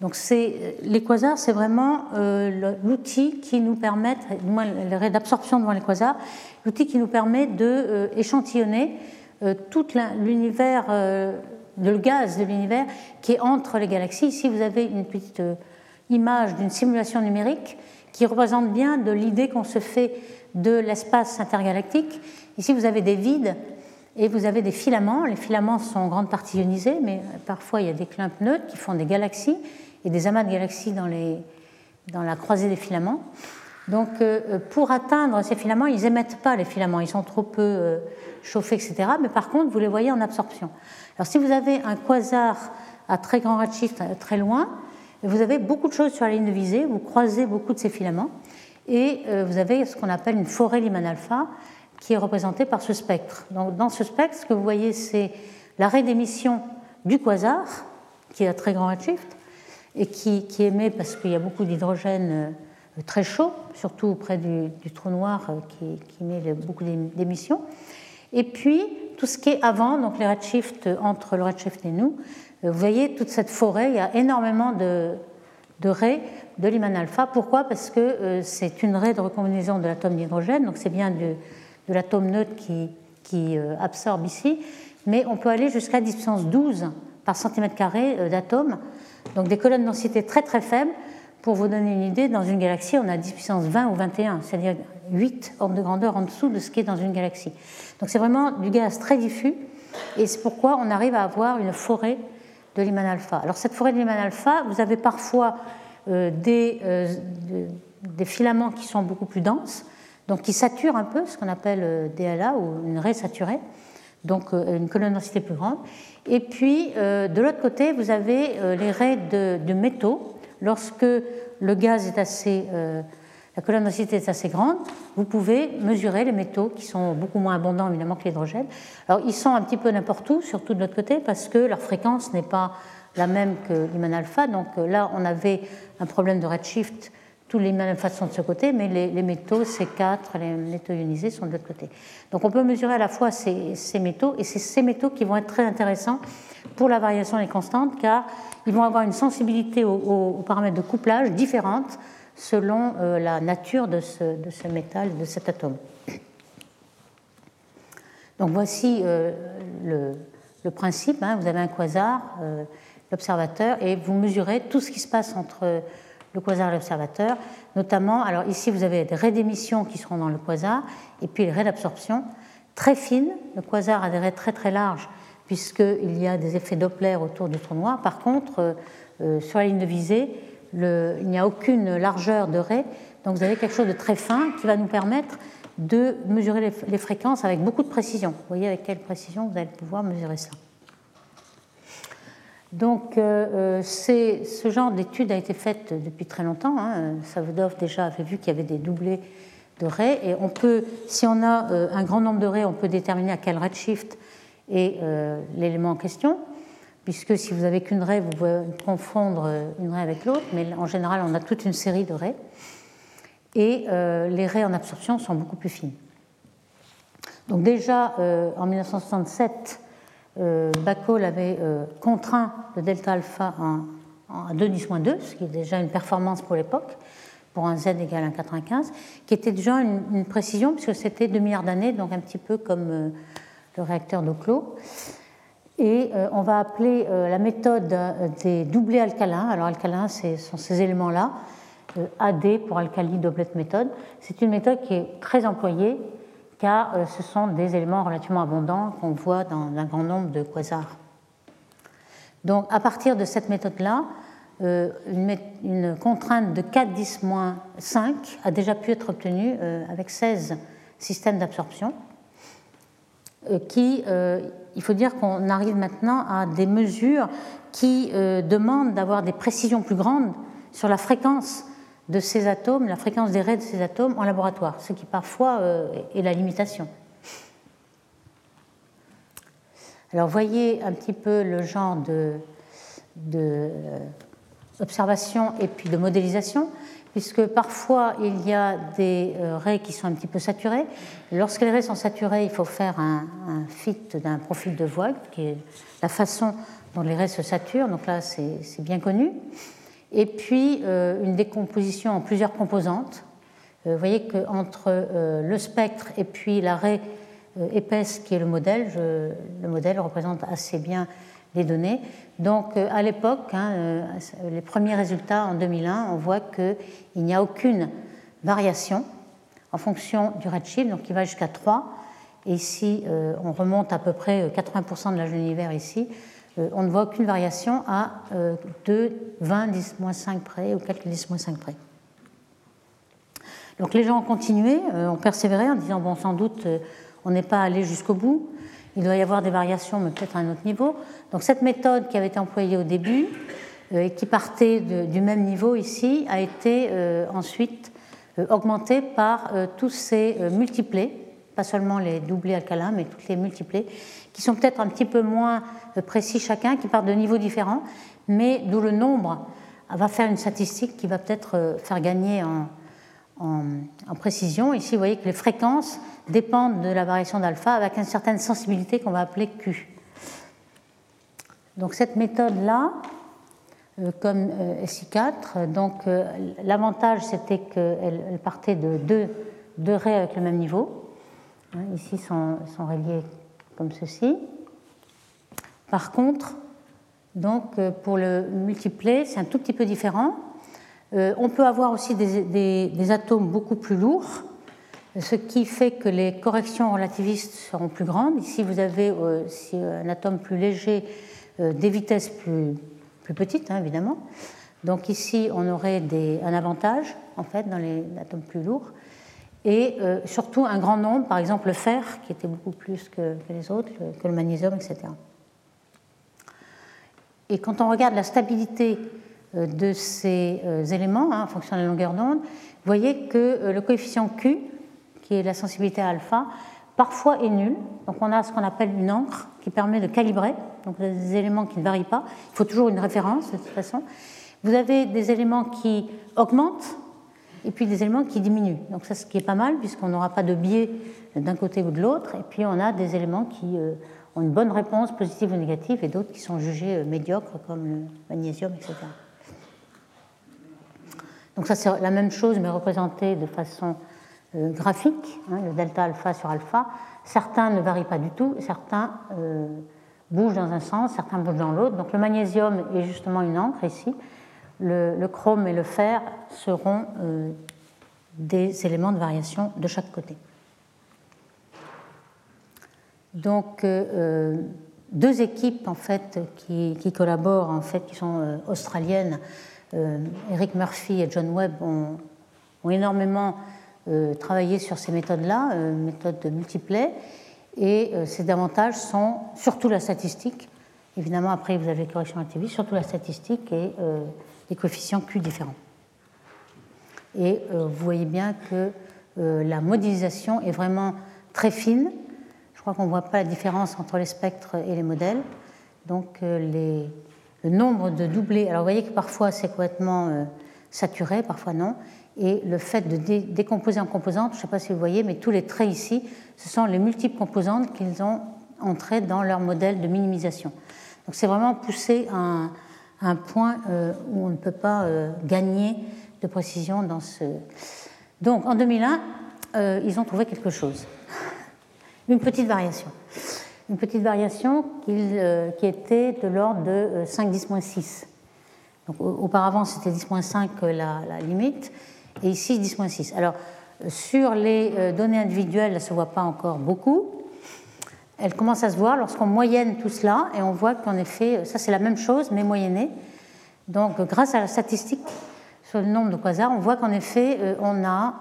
Donc les quasars, c'est vraiment euh, l'outil qui nous permet, le ray d'absorption devant les quasars, l'outil qui nous permet d'échantillonner euh, tout l'univers, euh, le gaz de l'univers qui est entre les galaxies. Ici, vous avez une petite image d'une simulation numérique qui représente bien de l'idée qu'on se fait de l'espace intergalactique. Ici, vous avez des vides et vous avez des filaments. Les filaments sont en grande partie ionisés, mais parfois il y a des clumps neutres qui font des galaxies et des amas de galaxies dans la croisée des filaments. Donc, euh, pour atteindre ces filaments, ils n'émettent pas les filaments, ils sont trop peu euh, chauffés, etc. Mais par contre, vous les voyez en absorption. Alors, si vous avez un quasar à très grand redshift, euh, très loin, vous avez beaucoup de choses sur la ligne de visée, vous croisez beaucoup de ces filaments, et vous avez ce qu'on appelle une forêt Lyman alpha, qui est représentée par ce spectre. Donc, dans ce spectre, ce que vous voyez, c'est l'arrêt d'émission du quasar, qui est à très grand redshift, et qui, émet parce qu'il y a beaucoup d'hydrogène très chaud, surtout auprès du, trou noir euh, qui, qui émet beaucoup d'émissions. Et puis, tout ce qui est avant, donc les redshifts entre le redshift et nous, euh, vous voyez toute cette forêt, il y a énormément de, de raies de Lyman alpha. Pourquoi? Parce que c'est une raie de recombinaison de l'atome d'hydrogène, donc c'est bien de, de l'atome neutre qui, qui absorbe ici, mais on peut aller jusqu'à 10 puissance 12 par centimètre carré d'atomes donc des colonnes de densité très très faibles. Pour vous donner une idée, dans une galaxie, on a 10 puissance 20 ou 21, c'est-à-dire 8 ordres de grandeur en dessous de ce qui est dans une galaxie. Donc c'est vraiment du gaz très diffus, et c'est pourquoi on arrive à avoir une forêt de Lyman alpha. Alors cette forêt de Lyman alpha, vous avez parfois euh, des, euh, des, filaments qui sont beaucoup plus denses, donc qui saturent un peu, ce qu'on appelle euh, DLA ou une raie saturée, donc une colonne de densité plus grande. Et puis, de l'autre côté, vous avez les raies de, métaux. Lorsque le gaz est assez, euh, la colonne densité est assez grande, vous pouvez mesurer les métaux qui sont beaucoup moins abondants évidemment que l'hydrogène. Alors, ils sont un petit peu n'importe où, surtout de l'autre côté, parce que leur fréquence n'est pas la même que l'hymen alpha. Donc là, on avait un problème de redshift tous les alpha sont de ce côté, mais les, métaux C4, les métaux ionisés sont de l'autre côté. Donc on peut mesurer à la fois ces, métaux, et c'est ces métaux qui vont être très intéressants pour la variation des constantes, car ils vont avoir une sensibilité aux, paramètres de couplage différentes selon euh, la nature de ce, métal, de cet atome. Donc voici euh, le, principe, hein. vous avez un quasar, euh, l'observateur, et vous mesurez tout ce qui se passe entre le quasar et l'observateur. Notamment, alors ici vous avez des raies d'émission qui seront dans le quasar, et puis les raies d'absorption très fines. Le quasar a des raies très très larges, puisqu'il y a des effets Doppler autour du trou noir. Par contre, euh, euh, sur la ligne de visée, il n'y a aucune largeur de raies, donc vous avez quelque chose de très fin qui va nous permettre de mesurer les fréquences avec beaucoup de précision. Vous voyez avec quelle précision vous allez pouvoir mesurer ça. Donc, euh, ce genre d'étude a été faite depuis très longtemps. Hein. Savodov déjà avait vu qu'il y avait des doublés de raies. Et on peut, si on a un grand nombre de raies, on peut déterminer à quel redshift est l'élément en question. Puisque si vous n'avez qu'une raie, vous pouvez confondre une raie avec l'autre. Mais en général, on a toute une série de raies. Et les raies en absorption sont beaucoup plus fines. Donc, déjà en 1967, euh, Bacol avait euh, contraint le delta alpha à 2 10 2, ce qui est déjà une performance pour l'époque, pour un z égale 1,95, qui était déjà une, précision, puisque c'était 2 milliards d'années, donc un petit peu comme euh, le réacteur d'Oclo. Et on va appeler la méthode des doublés alcalins. Alors, alcalins, ce sont ces éléments-là. AD pour alcali doublet méthode. C'est une méthode qui est très employée car euh, ce sont des éléments relativement abondants qu'on voit dans un grand nombre de quasars. Donc à partir de cette méthode-là, euh, une, contrainte de 4 10 5 a déjà pu être obtenue euh, avec 16 systèmes d'absorption, qui, il faut dire qu'on arrive maintenant à des mesures qui demandent d'avoir des précisions plus grandes sur la fréquence de ces atomes, la fréquence des raies de ces atomes en laboratoire, ce qui parfois euh, est la limitation. Alors voyez un petit peu le genre de, d'observation et puis de modélisation, puisque parfois il y a des raies qui sont un petit peu saturées. Lorsque les raies sont saturées, il faut faire un, fit d'un profil de voile, qui est la façon dont les raies se saturent, donc là c'est bien connu. Et puis une décomposition en plusieurs composantes. Vous voyez qu'entre le spectre et puis la raie épaisse qui est le modèle, le modèle représente assez bien les données. Donc euh, à l'époque, hein, euh, les premiers résultats en 2001, on voit qu'il n'y a aucune variation en fonction du redshift, donc il va jusqu'à 3. Et ici, euh, on remonte à peu près 80% de l'âge de l'univers ici. on ne voit aucune variation à 2, 20, 10, 5 près ou quelques 10, 5 près. Donc les gens ont continué, ont persévéré en disant, bon, sans doute, on n'est pas allé jusqu'au bout. Il doit y avoir des variations, mais peut-être à un autre niveau. Donc cette méthode qui avait été employée au début euh, et qui partait du même niveau ici a été euh, ensuite euh, augmentée par tous ces multiplés, pas seulement les doublés alcalins, mais toutes les multiplés, qui sont peut-être un petit peu moins précis chacun, qui partent de niveaux différents, mais d'où le nombre va faire une statistique qui va peut-être faire gagner en, en, précision. Ici, vous voyez que les fréquences dépendent de la variation d'alpha avec une certaine sensibilité qu'on va appeler Q. Donc cette méthode-là, euh, comme euh, SI4, donc euh, l'avantage c'était qu'elle partait de deux, deux, raies avec le même niveau. Hein, ici sont, sont reliés comme ceci. Par contre, donc pour le multipler, c'est un tout petit peu différent. On peut avoir aussi des, atomes beaucoup plus lourds, ce qui fait que les corrections relativistes seront plus grandes. Ici, vous avez un atome plus léger, des vitesses plus, petites, hein, évidemment. Donc ici, on aurait un avantage, en fait, dans les atomes plus lourds. Et surtout un grand nombre, par exemple le fer, qui était beaucoup plus que, les autres, que le magnésium, etc. Et quand on regarde la stabilité euh, de ces euh, éléments hein, en fonction de la longueur d'onde, vous voyez que euh, le coefficient Q, qui est la sensibilité à alpha, parfois est nul. Donc on a ce qu'on appelle une encre qui permet de calibrer, donc des éléments qui ne varient pas. Il faut toujours une référence de toute façon. Vous avez des éléments qui augmentent et puis des éléments qui diminuent. Donc ça, ce qui est pas mal puisqu'on n'aura pas de biais d'un côté ou de l'autre. Et puis on a des éléments qui ont une bonne réponse positive ou négative et d'autres qui sont jugés médiocres comme le magnésium, etc. Donc ça c'est la même chose mais représenté de façon euh, graphique, hein, le delta alpha sur alpha. Certains ne varient pas du tout, certains euh, bougent dans un sens, certains bougent dans l'autre. Donc le magnésium est justement une encre ici. Le, chrome et le fer seront euh, des éléments de variation de chaque côté. Donc deux équipes en fait qui, collaborent en fait qui sont australiennes euh, Eric Murphy et John Webb ont, énormément euh, travaillé sur ces méthodes-là, euh, méthodes de multiplay, et ces avantages sont surtout la statistique. Évidemment, après, vous avez les corrections surtout la statistique et les coefficients Q différents. Et vous voyez bien que la modélisation est vraiment très fine. Je crois qu'on ne voit pas la différence entre les spectres et les modèles. Donc le nombre de doublés. Alors vous voyez que parfois c'est complètement euh, saturé, parfois non. Et le fait de décomposer en composantes, je ne sais pas si vous voyez, mais tous les traits ici, ce sont les multiples composantes qu'ils ont entrées dans leur modèle de minimisation. Donc c'est vraiment poussé à un, point euh, où on ne peut pas euh, gagner de précision dans ce. Donc en 2001, ils ont trouvé quelque chose, (laughs) une petite variation une petite variation euh, qui était de l'ordre de 5 10 6. Donc, auparavant, c'était 10-5 euh, la, la, limite, et ici 10-6. Alors, sur les euh, données individuelles, elle ne se voit pas encore beaucoup. Elle commence à se voir lorsqu'on moyenne tout cela, et on voit qu'en effet, ça c'est la même chose, mais moyennée. Donc, grâce à la statistique sur le nombre de quasars, on voit qu'en effet, on a,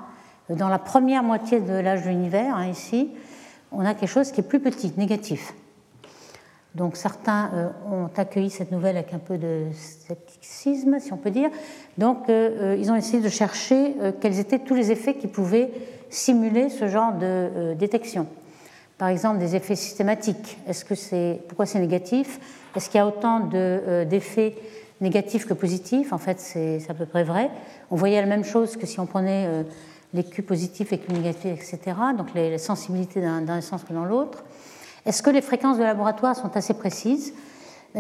dans la première moitié de l'âge de l'univers, hein, ici, on a quelque chose qui est plus petit, négatif. Donc certains euh, ont accueilli cette nouvelle avec un peu de scepticisme, si on peut dire. Donc euh, euh, ils ont essayé de chercher quels étaient tous les effets qui pouvaient simuler ce genre de détection. Par exemple, des effets systématiques. Est-ce que c'est pourquoi c'est négatif? Est-ce qu'il y a autant d'effets négatif que positif. En fait, c'est à peu près vrai. On voyait la même chose que si on prenait les Q positifs et Q négatifs, etc. Donc les, sensibilités dans un sens que dans l'autre. Est-ce que les fréquences de laboratoire sont assez précises?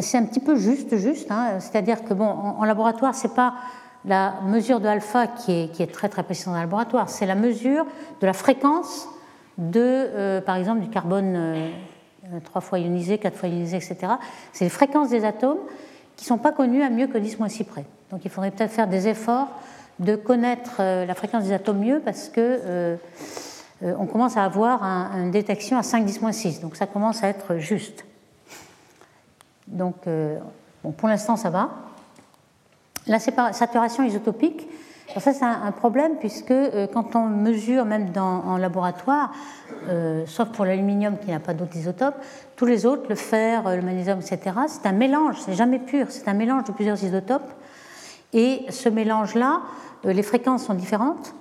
C'est un petit peu juste, juste. Hein. C'est-à-dire que bon, en, laboratoire, c'est pas la mesure de alpha qui est, très très précise dans le laboratoire, c'est la mesure de la fréquence de, euh, par exemple, du carbone euh, trois fois ionisé, quatre fois ionisé, etc. C'est les fréquences des atomes qui ne sont pas connues à mieux que 10 6 près. Donc il faudrait peut-être faire des efforts de connaître euh, la fréquence des atomes mieux parce que on commence à avoir une détection à 5 10 6. Donc ça commence à être juste. Donc bon, pour l'instant ça va. La saturation isotopique, ça c'est un, problème puisque euh, quand on mesure même dans, en laboratoire, euh, sauf pour l'aluminium qui n'a pas d'autres isotopes, tous les autres, le fer, le magnésium, etc., c'est un mélange, c'est jamais pur, c'est un mélange de plusieurs isotopes. Et ce mélange-là, euh, les fréquences sont différentes.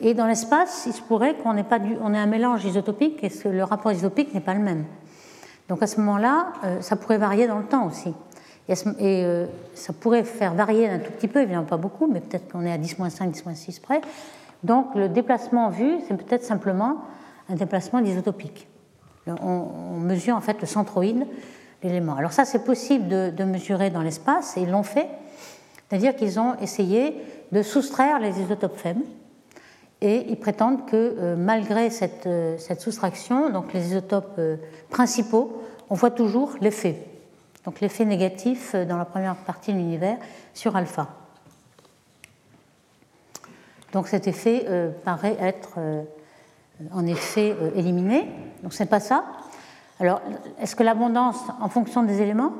Et dans l'espace, il se pourrait qu'on ait, un mélange isotopique et que le rapport isotopique n'est pas le même. Donc à ce moment-là, ça pourrait varier dans le temps aussi. Et, euh, ça pourrait faire varier un tout petit peu, évidemment pas beaucoup, mais peut-être qu'on est à 10-5, 10-6 près. Donc le déplacement vu, c'est peut-être simplement un déplacement isotopique. On, mesure en fait le centroïde, l'élément. Alors ça, c'est possible de, mesurer dans l'espace, et ils l'ont fait. C'est-à-dire qu'ils ont essayé de soustraire les isotopes faibles, et ils prétendent que euh, malgré cette, euh, cette, soustraction, donc les isotopes principaux, on voit toujours l'effet donc l'effet négatif euh, dans la première partie de l'univers sur alpha. Donc cet effet euh, paraît être euh, en effet éliminé. Donc ce n'est pas ça. Alors est-ce que l'abondance en fonction des éléments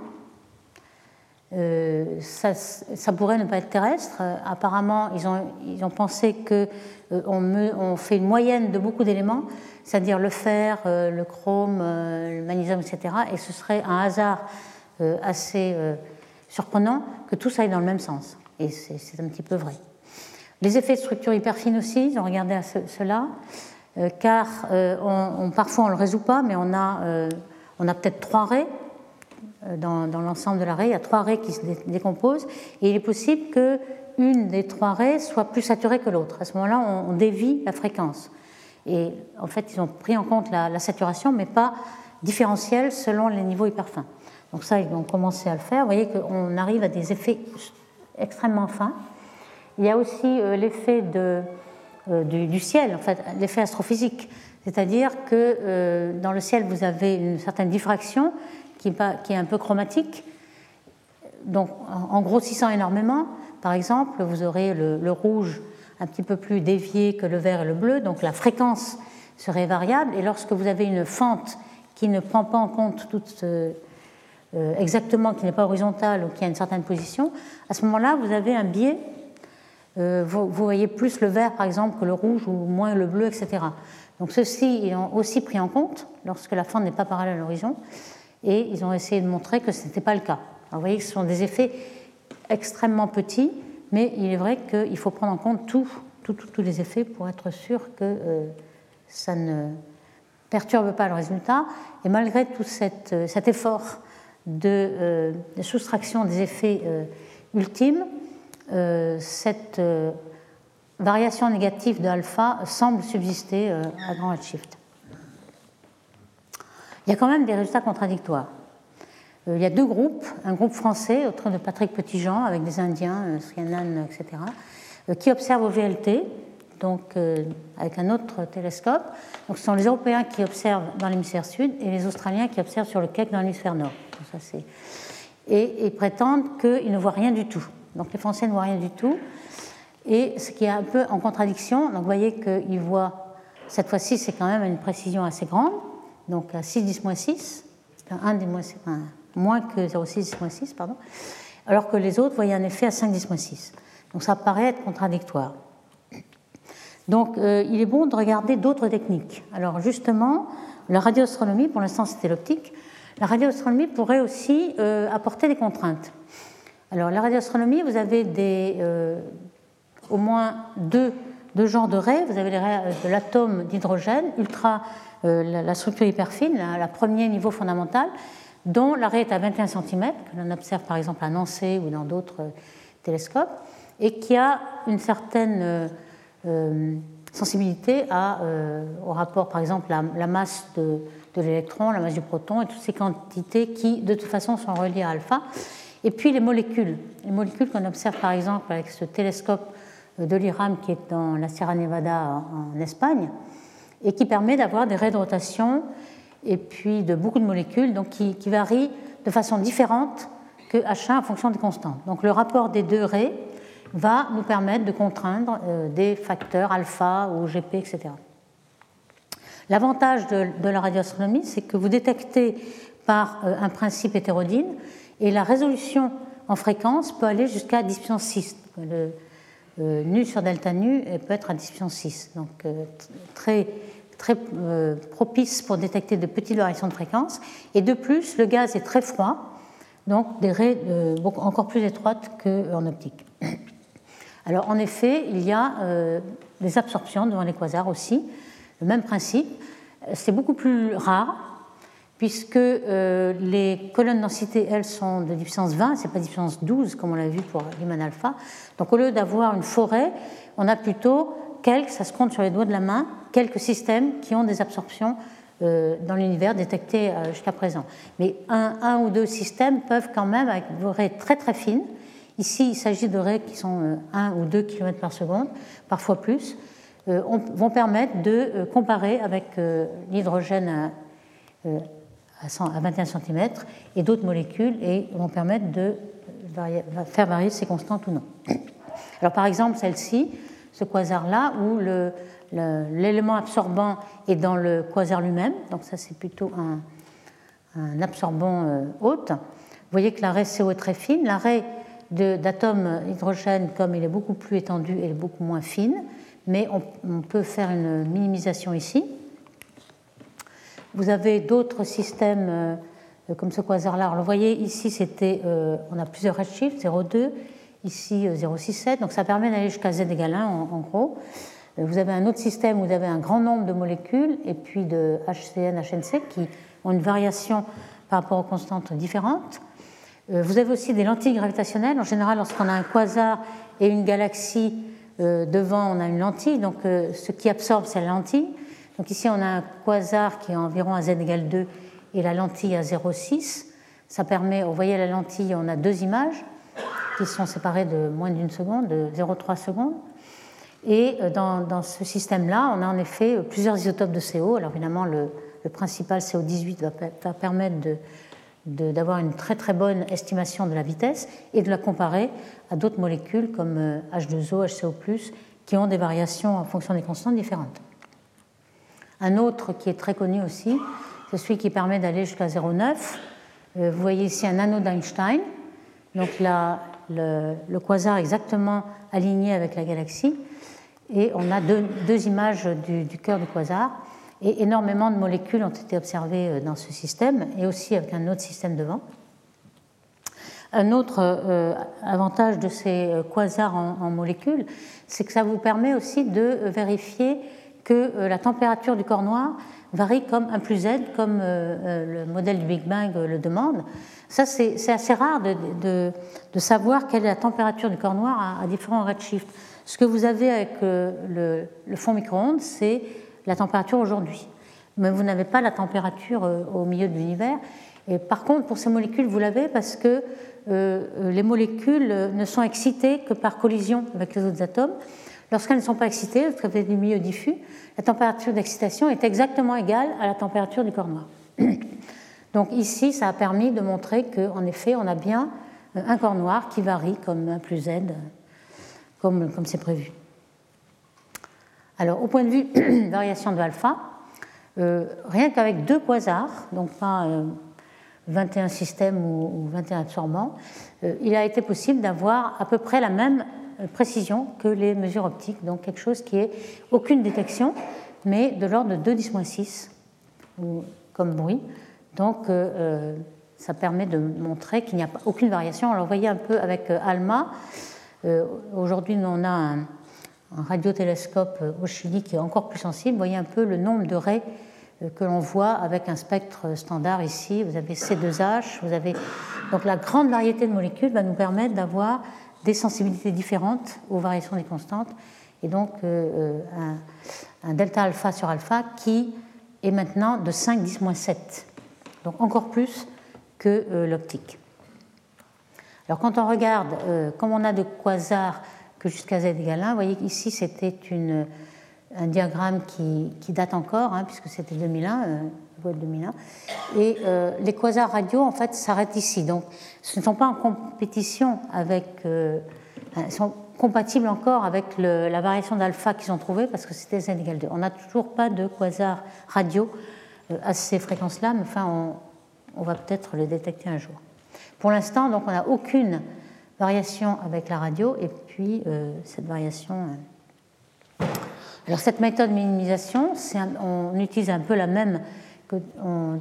ça, pourrait ne pas être terrestre. apparemment, ils ont, ils ont pensé qu'on on fait une moyenne de beaucoup d'éléments, c'est-à-dire le fer, le chrome, le magnésium, etc. Et ce serait un hasard euh, assez euh, surprenant que tout ça aille dans le même sens. Et c'est un petit peu vrai. Les effets de structure hyper fine aussi, ils ont regardé à cela, euh, car parfois on ne le résout pas, mais on a, on a peut-être trois raies dans, dans l'ensemble de la raie. Il y a trois raies qui se décomposent, et il est possible qu'une des trois raies soit plus saturée que l'autre. À ce moment-là, on, dévie la fréquence. Et en fait, ils ont pris en compte la, saturation, mais pas différentielle selon les niveaux hyper fins. Donc ça, ils ont commencé à le faire. Vous voyez qu'on arrive à des effets extrêmement fins. Il y a aussi euh, l'effet euh, du, ciel, en fait, l'effet astrophysique. C'est-à-dire que euh, dans le ciel, vous avez une certaine diffraction qui est, un peu chromatique. Donc, en grossissant énormément, par exemple, vous aurez le, rouge un petit peu plus dévié que le vert et le bleu, donc la fréquence serait variable. Et lorsque vous avez une fente qui ne prend pas en compte euh, exactement qui n'est pas horizontal ou qui a une certaine position, à ce moment-là, vous avez un biais. Euh, vous, voyez plus le vert, par exemple, que le rouge ou moins le bleu, etc. Donc ceux-ci ils ont aussi pris en compte lorsque la fente n'est pas parallèle à l'horizon, et ils ont essayé de montrer que ce n'était pas le cas. vous voyez que ce sont des effets extrêmement petits, mais il est vrai qu'il faut prendre en compte tous les effets pour être sûr que euh, ça ne perturbe pas le résultat. Et malgré tout cet effort euh, de, soustraction des effets euh, ultimes, euh, cette variation négative de alpha semble subsister à grand redshift. Il y a quand même des résultats contradictoires. Il y a deux groupes, un groupe français, autour de Patrick Petitjean, avec des Indiens, Srianan, etc., qui observent au VLT, donc avec un autre télescope. Donc, ce sont les Européens qui observent dans l'hémisphère sud et les Australiens qui observent sur le Keck dans l'hémisphère nord. Et ils prétendent qu'ils ne voient rien du tout. Donc les Français ne voient rien du tout. Et ce qui est un peu en contradiction, donc vous voyez qu'ils voient, cette fois-ci, c'est quand même une précision assez grande, donc à 6 10 6, 1 des moins, moins que 0,6 10 6, pardon, alors que les autres voyaient un effet à 5 10 6. Donc ça paraît être contradictoire. Donc euh, il est bon de regarder d'autres techniques. Alors justement, la radioastronomie, pour l'instant c'était l'optique, la radioastronomie pourrait aussi euh, apporter des contraintes. Alors, la radioastronomie, vous avez des, euh, au moins deux, deux, genres de raies. Vous avez euh, de l'atome d'hydrogène, ultra, la, structure hyper fine, la, premier niveau fondamental. dont l'arrêt est à 21 cm, que l'on observe par exemple à Nancy ou dans d'autres télescopes, et qui a une certaine sensibilité à, au rapport, par exemple, la, la masse de l'électron, la masse du proton et toutes ces quantités qui, de toute façon, sont reliées à alpha. Et puis les molécules. Les molécules qu'on observe par exemple avec ce télescope de l'IRAM qui est dans la Sierra Nevada en Espagne et qui permet d'avoir des raies de rotation et puis de beaucoup de molécules donc qui, varient de façon différente que H1 en fonction des constantes. Donc le rapport des deux raies va nous permettre de contraindre euh, des facteurs alpha ou GP, etc. L'avantage de, la radioastronomie, c'est que vous détectez par euh, un principe hétérodyne et la résolution en fréquence peut aller jusqu'à 10 puissance 6. Le euh, nu sur delta nu peut être à 10 puissance 6. Donc euh, très, très propice pour détecter de petites variations de fréquence. Et de plus, le gaz est très froid, donc des raies encore plus étroites qu'en optique. (coughs) Alors en effet, il y a des absorptions devant les quasars aussi le même principe. C'est beaucoup plus rare, puisque euh, les colonnes densité, elles, sont de puissance 20, c'est pas de puissance 12, comme on l'a vu pour Lyman alpha. Donc au lieu d'avoir une forêt, on a plutôt quelques, ça se compte sur les doigts de la main, quelques systèmes qui ont des absorptions euh, dans l'univers détectés euh, jusqu'à présent. Mais un, un, ou deux systèmes peuvent quand même, avec des raies très très fines, ici il s'agit de raies qui sont 1 ou 2 km par seconde, parfois plus, vont permettre de comparer avec l'hydrogène à 21 cm et d'autres molécules et vont permettre de faire varier ces constantes ou non. Alors par exemple celle-ci, ce quasar-là, où l'élément absorbant est dans le quasar lui-même, donc ça c'est plutôt un, absorbant haute. Vous voyez que l'arrêt CO est très fine, l'arrêt d'atomes hydrogène, comme il est beaucoup plus étendu, est beaucoup moins fine mais on, peut faire une minimisation ici. Vous avez d'autres systèmes euh, comme ce quasar-là. Vous voyez, ici, c'était, euh, on a plusieurs redshifts, 0,2, ici 0,67, euh, donc ça permet d'aller jusqu'à z égale 1 en, gros. Vous avez un autre système où vous avez un grand nombre de molécules et puis de HCN, HNC qui ont une variation par rapport aux constantes différentes. Vous avez aussi des lentilles gravitationnelles. En général, lorsqu'on a un quasar et une galaxie, devant, on a une lentille, donc ce qui absorbe, c'est la lentille. Donc ici, on a un quasar qui est environ à z égale 2 et la lentille à 0,6. Ça permet, vous voyez la lentille, on a deux images qui sont séparées de moins d'une seconde, de 0,3 secondes. Et euh, dans, ce système-là, on a en effet plusieurs isotopes de CO. Alors évidemment, le, principal CO18 va, va permettre d'avoir une très très bonne estimation de la vitesse et de la comparer à d'autres molécules comme H2O, euh, HCO, qui ont des variations en fonction des constantes différentes. Un autre qui est très connu aussi, c'est celui qui permet d'aller jusqu'à 0,9. Euh, vous voyez ici un anneau d'Einstein, donc le, quasar exactement aligné avec la galaxie, et on a deux, images du, cœur du quasar. Et énormément de molécules ont été observées euh, dans ce système et aussi avec un autre système devant. Un autre euh, avantage de ces quasars en, molécules, c'est que ça vous permet aussi de vérifier que la température du corps noir varie comme 1 plus z, comme le modèle du Big Bang le demande. Ça, c'est assez rare de, savoir quelle est la température du corps noir à, différents redshifts. Ce que vous avez avec le, fond micro-ondes, c'est la température aujourd'hui. Mais vous n'avez pas la température euh, au milieu de l'univers. Et par contre, pour ces molécules, vous l'avez parce que euh, les molécules ne sont excitées que par collision avec les autres atomes. Lorsqu'elles ne sont pas excitées, lorsqu'elles viennent du milieu diffus, la température d'excitation est exactement égale à la température du corps noir. (clears throat) Donc ici, ça a permis de montrer qu'en effet, on a bien euh, un corps noir qui varie comme 1 plus z, comme c'est prévu. Alors, au point de vue (clears throat) variation de alpha, euh, rien qu'avec deux quasars, donc pas 21 euh, systèmes ou, 21 absorbants, euh, il a été possible d'avoir à peu près la même précision que les mesures optiques, donc quelque chose qui est aucune détection, mais de l'ordre de 2 10 6 comme bruit. Donc, ça permet de montrer qu'il n'y a aucune variation. Alors, vous voyez un peu avec ALMA. Aujourd'hui, on a un, un radiotélescope au Chili qui est encore plus sensible. Vous voyez un peu le nombre de raies que l'on voit avec un spectre standard ici. Vous avez C2H, vous avez donc la grande variété de molécules va nous permettre d'avoir des sensibilités différentes aux variations des constantes et donc un, un, delta alpha sur alpha qui est maintenant de 5 10 7, donc encore plus que l'optique. Alors quand on regarde, comme on a de quasars que jusqu'à z égale 1, vous voyez qu'ici c'était un diagramme qui, date encore, hein, puisque c'était 2001, euh, 2001. Et euh, les quasars radio, en fait, s'arrêtent ici. Donc, ce ne sont pas en compétition avec. Euh, sont compatibles encore avec la variation d'alpha qu'ils ont trouvée, parce que c'était z égale 2. On n'a toujours pas de quasars radio à ces fréquences-là, mais enfin, on, va peut-être le détecter un jour. Pour l'instant, donc, on n'a aucune variation avec la radio et puis euh, cette variation. Euh. Alors, cette méthode de minimisation, on utilise un peu la même que on,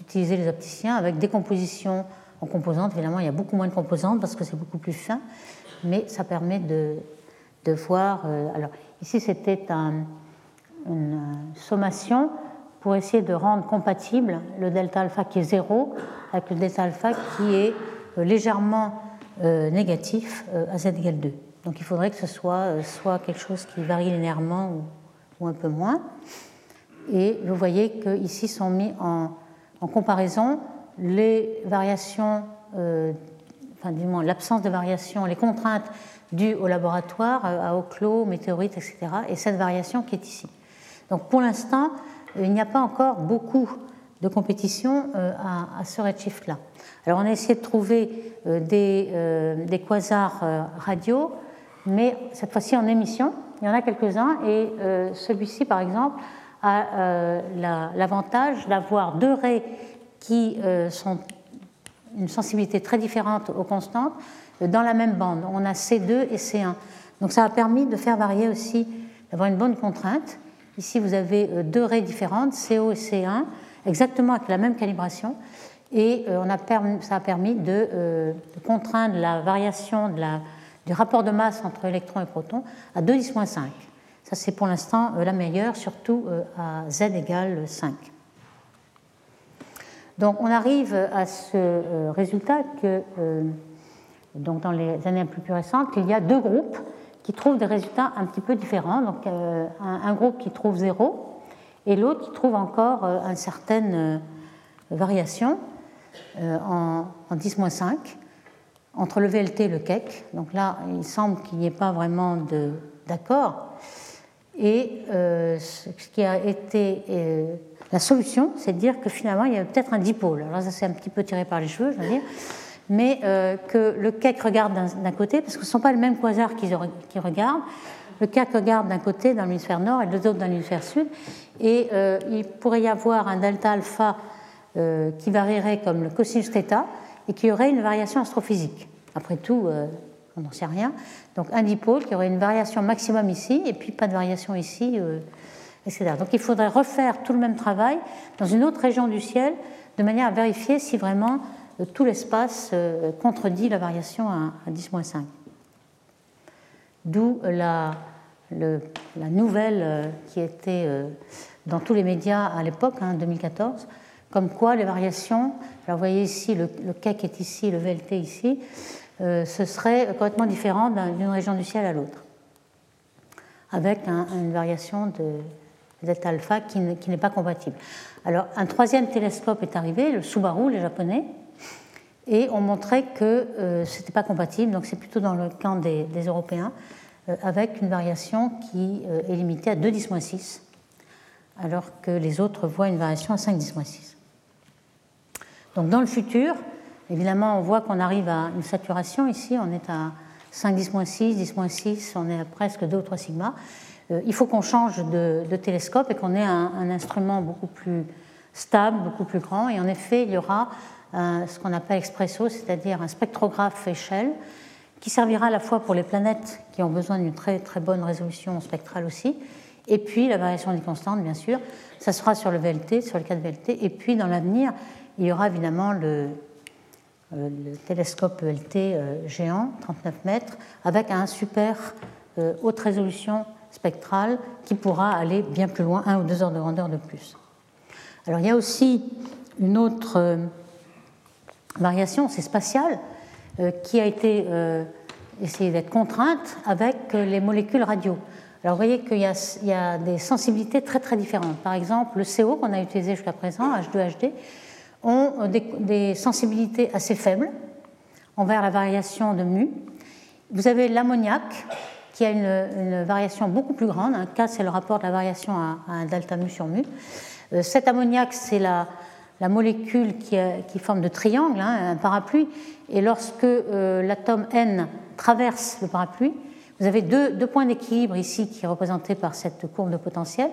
utilisait les opticiens avec décomposition en composantes. Évidemment, il y a beaucoup moins de composantes parce que c'est beaucoup plus fin, mais ça permet de, voir. Euh, alors, ici, c'était une sommation pour essayer de rendre compatible le delta alpha qui est 0 avec le delta alpha qui est euh, légèrement euh, négatif euh, à z égale 2. Donc il faudrait que ce soit soit quelque chose qui varie linéairement ou, un peu moins. Et vous voyez qu'ici sont mis en, comparaison les variations, enfin du moins l'absence de variation, les contraintes dues au laboratoire, à Oclo, météorites, etc., et cette variation qui est ici. Donc pour l'instant, il n'y a pas encore beaucoup de compétition euh, à, ce redshift-là. Alors on a essayé de trouver euh, euh, des quasars radio, mais cette fois-ci en émission. Il y en a quelques-uns et celui-ci, par exemple, a l'avantage d'avoir deux raies qui sont une sensibilité très différente aux constantes dans la même bande. On a C2 et C1. Donc ça a permis de faire varier aussi, d'avoir une bonne contrainte. Ici, vous avez deux raies différentes, CO et C1, exactement avec la même calibration. Et euh, on a ça a permis euh, de, contraindre la variation de la, du rapport de masse entre électrons et protons à 2 10 5. Ça, c'est pour l'instant euh, la meilleure, surtout à z égale 5. Donc, on arrive à ce résultat que, donc dans les années peu plus récentes, qu'il y a deux groupes qui trouvent des résultats un petit peu différents. Donc, un, groupe qui trouve 0 et l'autre qui trouve encore euh, une certaine euh, variation euh, en, 10-5 entre le VLT et le KEC. Donc là, il semble qu'il n'y ait pas vraiment d'accord. Et ce qui a été la solution, c'est de dire que finalement, il y a peut-être un dipôle. Alors ça, c'est un petit peu tiré par les cheveux, je veux dire. Mais que le KEC regarde d'un côté, parce que ce ne sont pas les mêmes quasars qui, qui regardent, le CAC regarde d'un côté dans l'hémisphère nord et de l'autre dans l'hémisphère sud. Et euh, il pourrait y avoir un delta alpha euh, qui varierait comme le cosinus θ et qui aurait une variation astrophysique. Après tout, euh, on n'en sait rien. Donc un dipôle qui aurait une variation maximum ici et puis pas de variation ici, etc. Donc il faudrait refaire tout le même travail dans une autre région du ciel de manière à vérifier si vraiment tout l'espace contredit la variation à, 10-5. D'où la, nouvelle euh, qui était euh, dans tous les médias à l'époque, en hein, 2014, comme quoi les variations, alors vous voyez ici, le, le est ici, le VLT ici, euh, ce serait complètement différent d'une région du ciel à l'autre, avec une variation de delta alpha qui, n'est pas compatible. Alors un troisième télescope est arrivé, le Subaru, les japonais, et on montrait que ce n'était pas compatible, donc c'est plutôt dans le camp des Européens. Euh, avec une variation qui euh, est limitée à 2 10 6, alors que les autres voient une variation à 5 10 6. Donc dans le futur, évidemment, on voit qu'on arrive à une saturation ici, on est à 5 10 6, 10 6, on est à presque 2 ou 3 sigma. Euh, il faut qu'on change de, télescope et qu'on ait un, instrument beaucoup plus stable, beaucoup plus grand. Et en effet, il y aura ce qu'on appelle expresso, c'est-à-dire un spectrographe échelle qui servira à la fois pour les planètes qui ont besoin d'une très très bonne résolution spectrale aussi, et puis la variation des constantes, bien sûr, ça sera sur le VLT, sur le cas de VLT, et puis dans l'avenir, il y aura évidemment le, euh, télescope VLT euh, géant, 39 mètres, avec un super euh, haute résolution spectrale qui pourra aller bien plus loin, un ou deux heures de grandeur de plus. Alors il y a aussi une autre variation, c'est spatiale, qui a été essayée d'être contrainte avec les molécules radio. Alors vous voyez qu'il y, a des sensibilités très très différentes. Par exemple, le CO qu'on a utilisé jusqu'à présent, H2HD, ont des, sensibilités assez faibles envers la variation de mu. Vous avez l'ammoniac qui a une, variation beaucoup plus grande. Un cas, c'est le rapport de la variation à, à un delta mu sur mu. Euh, cet ammoniac, c'est la, molécule qui, qui, forme de triangle, hein, un parapluie, et lorsque euh, l'atome N traverse le parapluie, vous avez deux, points d'équilibre ici qui sont représentés par cette courbe de potentiel.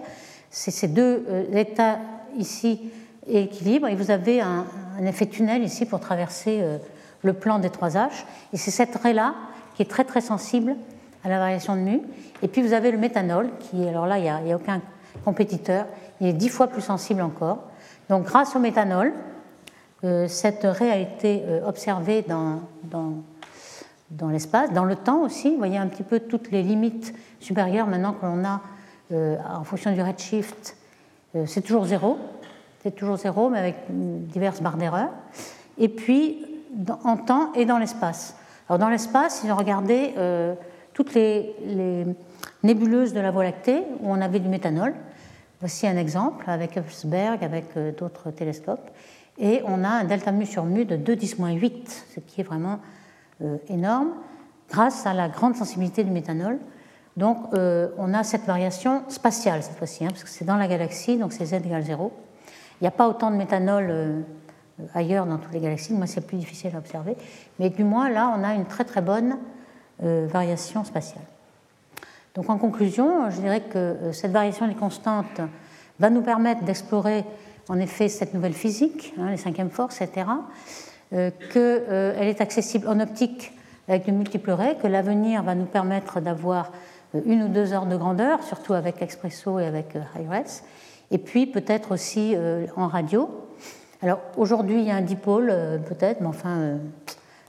C'est ces deux euh, états ici et équilibre, et vous avez un, effet tunnel ici pour traverser euh, le plan des trois H. Et c'est cette raie-là qui est très très sensible à la variation de mu. Et puis vous avez le méthanol, qui, alors là, il n'y a, a, aucun compétiteur, il est dix fois plus sensible encore. Donc grâce au méthanol, euh, cette raie a été euh, observée dans, dans, dans l'espace, dans le temps aussi. Vous voyez un petit peu toutes les limites supérieures maintenant que l'on a en fonction du redshift. c'est toujours zéro, c'est toujours zéro, mais avec diverses barres d'erreur. Et puis en temps et dans l'espace. Alors dans l'espace, ils ont regardé euh, toutes les, nébuleuses de la Voie lactée où on avait du méthanol. Voici un exemple avec Epsberg, avec euh, d'autres télescopes. Et on a un delta mu sur mu de 2 10-8, ce qui est vraiment euh, énorme, grâce à la grande sensibilité du méthanol. Donc on a cette variation spatiale cette fois-ci, hein, parce que c'est dans la galaxie, donc c'est z égale 0. Il n'y a pas autant de méthanol euh, ailleurs dans toutes les galaxies, moi c'est plus difficile à observer, mais du moins là on a une très très bonne euh, variation spatiale. Donc en conclusion, je dirais que euh, cette variation des constantes va nous permettre d'explorer en effet cette nouvelle physique, hein, les cinquièmes forces, etc., qu'elle est accessible en optique avec de multiples raies, que l'avenir va nous permettre d'avoir une ou deux heures de grandeur, surtout avec Expresso et avec HiRes, et puis peut-être aussi en radio, alors aujourd'hui, il y a un dipôle, euh, peut-être, mais enfin, euh,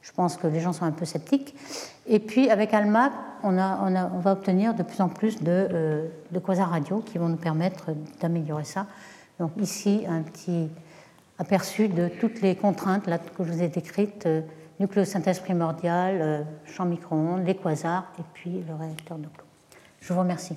je pense que les gens sont un peu sceptiques. Et puis avec ALMA, on, va obtenir de plus en plus de, euh, quasars radio qui vont nous permettre d'améliorer ça. Donc ici, un petit aperçu de toutes les contraintes que je vous ai décrites nucléosynthèse primordiale, champ micro-ondes, les quasars et puis le réacteur de Clos. Je vous remercie.